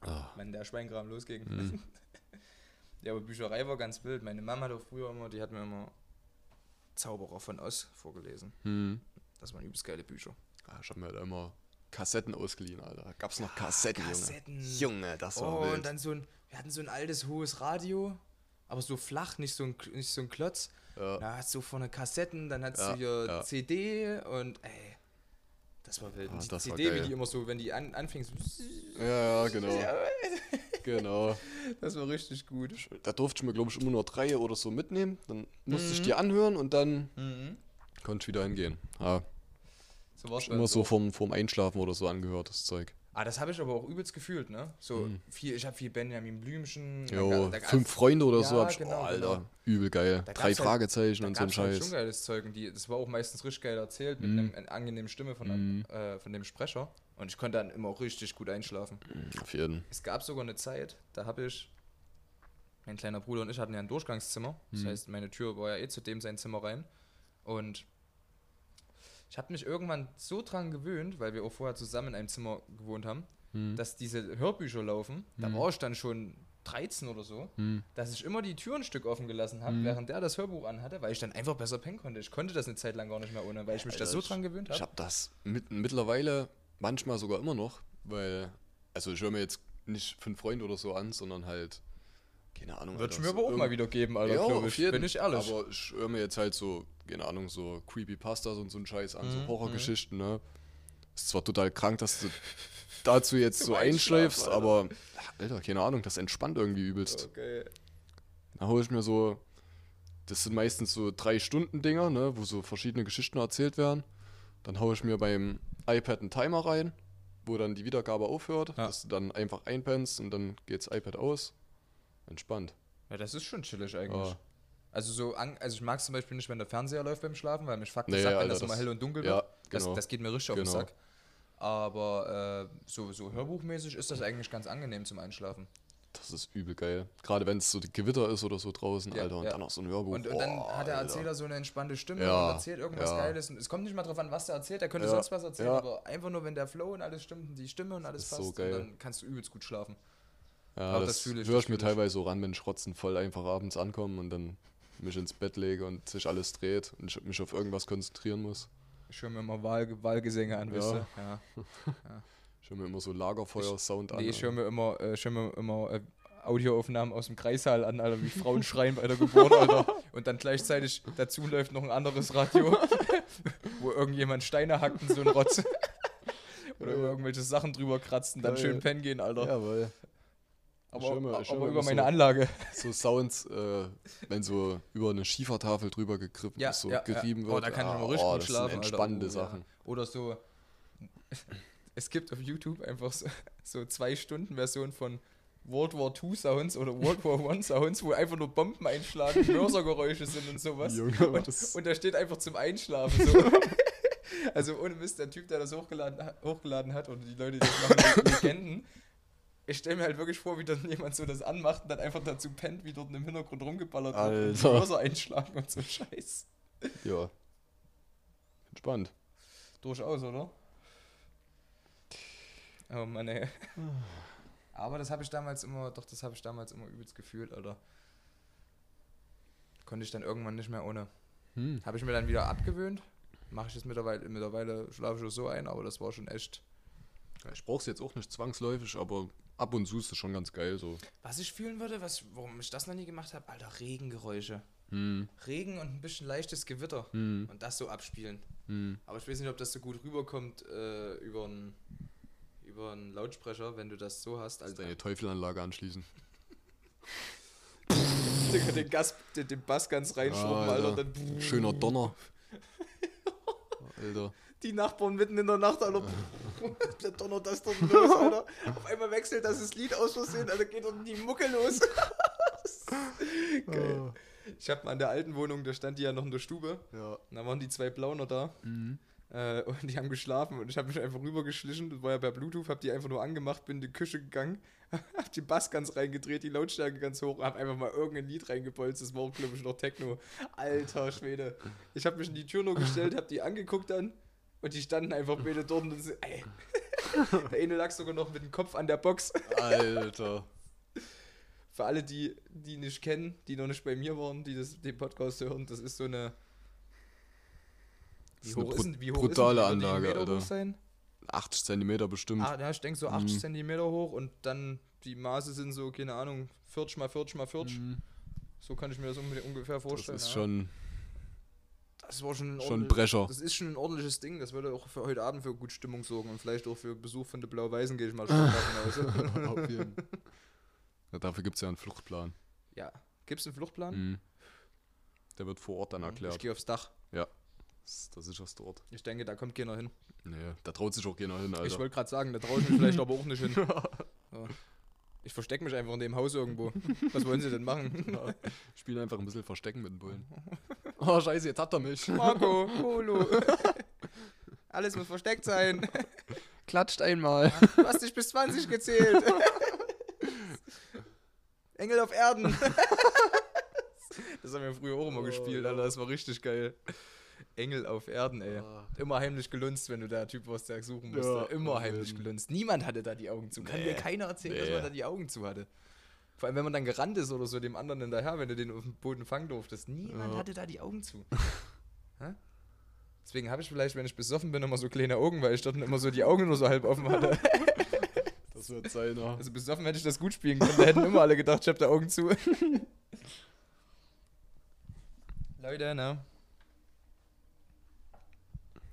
Ah,
wenn der Schweinkram losging.
Mhm. <laughs>
Ja, aber Bücherei war ganz wild. Meine Mama hat auch früher immer, die hat mir immer Zauberer von Oz vorgelesen.
hm.
Das waren übelst geile Bücher.
Ah, ich hab mir halt immer Kassetten ausgeliehen, Alter. Da gab's noch Kassetten,
Kassetten.
Junge. Junge, das war
Oh,
wild.
und dann so ein, wir hatten so ein altes, hohes Radio, aber so flach, nicht so ein, nicht so ein Klotz.
ja.
Da hast du vorne Kassetten, dann hast
Ja,
du hier
ja.
CD und ey, das war wild.
Ah,
die
das war
CD, wie die immer so, wenn die an, anfing, so,
ja, ja, genau. <laughs> Genau.
das war richtig gut.
Da durfte ich mir, glaube ich, immer nur drei oder so mitnehmen. Dann musste ich
Mhm.
die anhören und dann
Mhm.
konnte ich wieder hingehen. Ja,
So war's
ich immer so
auch.
vorm, vorm Einschlafen oder so angehört, das Zeug.
Ah, das habe ich aber auch übelst gefühlt, ne? So
Mhm.
viel, ich habe viel Benjamin Blümchen. da
Jo,
da ga-
fünf Freunde oder so
Ja,
hab ich.
genau,
oh, Alter,
genau.
übel geil.
Da
Drei
halt-
Fragezeichen
Da
und so ein
halt
Scheiß.
schon geiles Zeug und die, das war auch meistens richtig geil erzählt mit
Mhm.
einer angenehmen Stimme von,
Mhm.
einem, äh, von dem Sprecher. Und ich konnte dann immer auch richtig gut einschlafen.
Auf jeden.
Es gab sogar eine Zeit, da habe ich, mein kleiner Bruder und ich hatten ja ein Durchgangszimmer. Das
Mhm.
heißt, meine Tür war ja eh zu dem sein Zimmer rein. Und ich habe mich irgendwann so dran gewöhnt, weil wir auch vorher zusammen in einem Zimmer gewohnt haben,
Hm.
dass diese Hörbücher laufen. Da
Mhm.
war ich dann schon 13 oder so,
Hm.
dass ich immer die Tür ein Stück offen gelassen habe,
Mhm.
während der das Hörbuch anhatte, weil ich dann einfach besser pennen konnte. Ich konnte das eine Zeit lang gar nicht mehr ohne, weil ich mich da
Alter,
so
ich-
dran gewöhnt
Ich
habe.
habe das mit, mittlerweile manchmal sogar immer noch, weil, also ich höre mir jetzt nicht fünf Freunde oder so an, sondern halt, keine Ahnung.
Ich
Alter,
mir aber auch mal wieder geben, Alter,
ja,
glaub
auf
ich. Bin ich ehrlich.
Aber ich höre mir jetzt halt so, keine Ahnung, so Creepypastas und so einen Scheiß an,
Mhm,
so Horrorgeschichten, ne? Ist zwar total krank, dass du dazu jetzt <laughs> so einschläfst,
Alter.
aber, Alter, keine Ahnung, das entspannt irgendwie übelst.
Okay.
Da hole ich mir so, das sind meistens so drei Stunden Dinger, ne, wo so verschiedene Geschichten erzählt werden. Dann haue ich mir beim iPad einen Timer rein, wo dann die Wiedergabe aufhört,
Ja.
dass du dann einfach einpennst und dann geht's iPad aus. Entspannt.
Ja, das ist schon chillig eigentlich.
Ja.
Also so, an, also ich mag es zum Beispiel nicht, wenn der Fernseher läuft beim Schlafen, weil mich fuckt
Nee,
ab, wenn
Alter,
das immer hell und dunkel
Ja,
wird. Das,
genau.
das geht mir richtig auf den
Genau.
Sack. Aber äh, so, so hörbuchmäßig ist das eigentlich ganz angenehm zum Einschlafen.
Das ist übel geil. Gerade wenn es so die Gewitter ist oder so draußen,
Ja,
Alter, und
ja.
dann auch so ein Hörbuch.
Und, und dann
Boah,
hat der
Alter.
Erzähler so eine entspannte Stimme
Ja,
und erzählt irgendwas
ja.
Geiles. Und es kommt nicht mal drauf an, was der erzählt, der könnte
Ja,
sonst was erzählen,
ja.
aber einfach nur, wenn der Flow und alles stimmt, und die Stimme und alles passt,
so
dann kannst du übelst gut schlafen.
Ja,
Auch
das,
das fühle ich,
ich mir teilweise so ran, wenn ich rotzen voll einfach abends ankomme und dann mich ins Bett lege und sich alles dreht und ich mich auf irgendwas konzentrieren muss.
Ich höre mir immer Wahl, Wahlgesänge an,
Ja.
weißt du? Ja.
Ich höre mir immer so Lagerfeuer-Sound an.
Nee, ich höre mir immer, äh, ich hör mir immer äh, Audioaufnahmen aus dem Kreissaal an, Alter, wie Frauen schreien bei der Geburt, Alter. Und dann gleichzeitig dazu läuft noch ein anderes Radio, <laughs> wo irgendjemand Steine hackt und so ein Rotz. <laughs> <laughs> Oder irgendwelche Sachen drüber kratzt und dann
Geil.
schön pennen gehen, Alter.
Jawohl.
Aber
hör
aber
mir
über meine
so-
Anlage. <laughs>
So Sounds, äh, wenn so über eine Schiefertafel drüber gegriffen,
Ja,
so
ja,
gerieben
ja.
wird.
Oh, da kann ich
Ah,
immer richtig
oh,
gut
das
schlafen.
Sind
Alter.
entspannende
Oh, ja.
Sachen.
Oder so. <laughs> Es gibt auf YouTube einfach so, <laughs> so zwei Stunden Version von World War II Sounds oder World War One Sounds, wo einfach nur Bomben einschlagen, Mörsergeräusche sind und sowas.
Junge,
und, und da steht einfach zum Einschlafen so. also ohne Mist, der Typ, der das hochgeladen, hochgeladen hat, oder die Leute, die das machen, die Legenden. Ich stelle mir halt wirklich vor, wie dann jemand so das anmacht und dann einfach dazu pennt, wie dort im Hintergrund rumgeballert wird und. Mörser einschlagen und so Scheiß.
Ja. Entspannt.
Durchaus, oder? Oh Mann, ey. Aber das habe ich damals immer, doch, das habe ich damals immer übelst gefühlt, Alter. Konnte ich dann irgendwann nicht mehr ohne.
Hm.
Habe ich mir dann wieder abgewöhnt. Mache ich es mittlerweile, mittlerweile schlafe ich auch so ein, aber das war schon echt.
Ich brauch's jetzt auch nicht zwangsläufig, aber ab und zu ist es schon ganz geil so.
Was ich fühlen würde, was, warum ich das noch nie gemacht habe, Alter, Regengeräusche.
Hm.
Regen und ein bisschen leichtes Gewitter.
Hm.
Und das so abspielen.
Hm.
Aber ich weiß nicht, ob das so gut rüberkommt äh, über einen über einen Lautsprecher, wenn du das so hast. Also
Deine Teufelanlage anschließen.
den, den, Gas, den, den Bass ganz reinschrubben,
Ah,
Alter.
Alter.
Dann
Schöner Donner. <laughs> Alter.
Die Nachbarn mitten in der Nacht, Alter. <laughs> Der donnert das dort los, Alter. Auf einmal wechselt das das Lied aus Versehen, Alter, geht dort die Mucke los. <laughs> Geil. Ich hab mal an der alten Wohnung, da stand die ja noch in der Stube.
Ja.
Und da waren die zwei Blauner da.
Mhm.
Äh, und die haben geschlafen und ich habe mich einfach rübergeschlichen, das war ja per Bluetooth, habe die einfach nur angemacht, bin in die Küche gegangen, <laughs> hab den Bass ganz reingedreht, die Lautstärke ganz hoch, hab einfach mal irgendein Lied reingebolzt, das war auch, glaube ich, noch Techno. Alter Schwede. Ich habe mich in die Tür nur gestellt, hab die angeguckt dann und die standen einfach beide dort und so, ey. <laughs> Der eine lag sogar noch mit dem Kopf an der Box.
Alter. <laughs>
Für alle, die, die nicht kennen, die noch nicht bei mir waren, die das, den Podcast hören, das ist so eine.
Das ist eine brut-
denn- wie
brutale
denn die? Wird die
Anlage, Alter.
hoch Sein?
80 Zentimeter bestimmt.
Ah, ja, ich denke so 80
Mhm.
Zentimeter hoch und dann die Maße sind so, keine Ahnung, 40 mal 40 mal 40.
Mhm.
So kann ich mir das ungefähr
Das
vorstellen.
ist
ja.
schon,
das war schon ein,
schon ein Brecher.
Das ist schon ein ordentliches Ding. Das würde auch für heute Abend für gut Stimmung sorgen und vielleicht auch für Besuch von der Blau-Weißen, gehe ich mal stark <laughs> davon aus. <laughs>
Ja, dafür gibt es ja einen Fluchtplan.
ja. Gibt es einen Fluchtplan?
Mhm. Der wird vor Ort dann
Ich
erklärt.
gehe aufs Dach.
Das ist der sicherste Ort.
Ich denke, da kommt keiner hin.
Nee, da traut sich auch keiner hin,
Ich
Alter.
wollte gerade sagen, da traue ich mich vielleicht aber auch nicht hin. <laughs> Ja. Ich verstecke mich einfach in dem Haus irgendwo. Was wollen sie denn machen? <laughs>
Ja. Spielen einfach ein bisschen Verstecken mit den Bullen. <laughs> Oh, scheiße, jetzt hat er mich.
Marco, <laughs> Polo. Alles muss versteckt sein.
Klatscht einmal.
Du hast dich bis 20 gezählt. Engel auf Erden. Das haben wir früher auch immer
Oh,
gespielt. Alter. Das war richtig geil. Engel auf Erden, ey.
Ah.
Immer heimlich gelunzt, wenn du der Typ warst, der suchen musste.
Ja,
Immer heimlich gelunzt. Niemand hatte da die Augen zu. Kann
Nee.
mir keiner erzählen, dass
Nee.
man da die Augen zu hatte. Vor allem, wenn man dann gerannt ist oder so dem anderen hinterher, wenn du den auf dem Boden fangen durftest. Niemand
Ja.
hatte da die Augen zu. <laughs> Deswegen habe ich vielleicht, wenn ich besoffen bin, immer so kleine Augen, weil ich dort immer so die Augen nur so halb offen hatte. <laughs>
Das wird seiner.
Also besoffen hätte ich das gut spielen können. Da hätten immer alle gedacht, ich habe da Augen zu. <laughs> Leute, ne?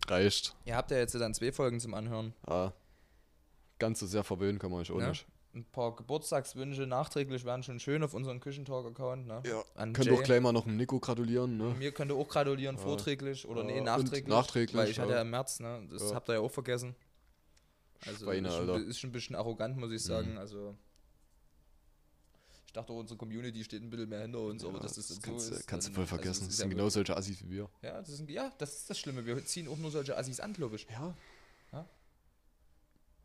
Reicht.
Ihr habt ja jetzt dann zwei Folgen zum Anhören.
Ah. Ganz so sehr verwöhnen kann man euch auch
Ne?
nicht.
Ein paar Geburtstagswünsche nachträglich wären schon schön auf unserem Küchentalk-Account. Ne?
Ja.
An
Könnt
Jay.
auch gleich mal noch dem Nico gratulieren, ne?
Mir könnt ihr auch gratulieren,
Ja.
vorträglich oder
Ja,
nee,
und
nachträglich.
nachträglich,
Weil ich hatte
ja.
ja im März, ne? Das
Ja.
habt ihr ja auch vergessen. Also
Schweine,
ist, schon,
Alter.
ist schon ein bisschen arrogant, muss ich sagen.
Mhm.
Also dachte, unsere Community steht ein bisschen mehr hinter uns, aber
Ja,
dass das, so
kannst, du-
ist.
kannst du
dann-
voll
also
vergessen.
es
das
ist
sind
ja
genau solche Assis wie wir.
Ja, das sind, ja, das ist das Schlimme. Wir ziehen auch nur solche Assis an, glaube ich.
Ja.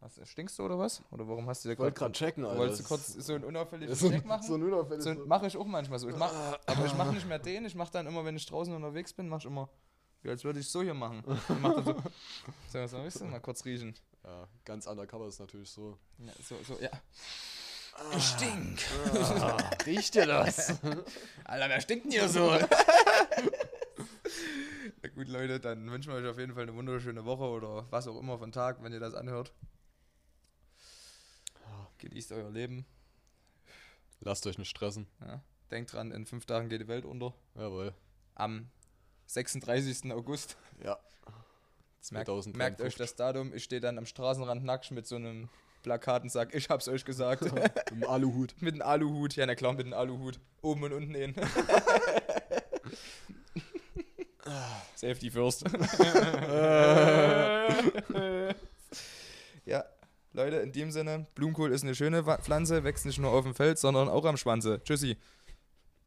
Was, stinkst du oder was? Oder warum hast du
wollte
gerade...
gerade checken, Alter.
Wolltest du kurz so ein unauffälliges
so,
Check machen?
so ein unauffälliges.
So, mache ich auch manchmal so. Ich mach, aber ich mache nicht mehr <laughs> den. Ich mache dann immer, wenn ich draußen unterwegs bin, mache ich immer, wie als würde ich so hier machen. Ich mach <laughs> so, so, so, du, mal kurz riechen.
ja, ganz undercover ist natürlich so.
Ja, so, so, ja. Ich stink.
Riecht dir das? <laughs>
Alter, wer stinkt denn hier so? Na gut, Leute, dann wünschen wir euch auf jeden Fall eine wunderschöne Woche oder was auch immer von Tag, wenn ihr das anhört. Genießt euer Leben.
Lasst euch nicht stressen.
Ja. Denkt dran, in fünf Tagen geht die Welt unter.
Jawohl.
Am 36. August.
Ja.
Merkt,
2053.
merkt euch das Datum. Ich stehe dann am Straßenrand nackt mit so einem Plakat und sag, ich hab's euch gesagt.
Im Aluhut. <laughs>
mit einem Aluhut. Ja, na klar, mit einem Aluhut. Oben und unten hin. <laughs> Safety first. <laughs> ja, Leute, in dem Sinne, Blumenkohl ist eine schöne Pflanze, wächst nicht nur auf dem Feld, sondern auch am Schwanze. Tschüssi.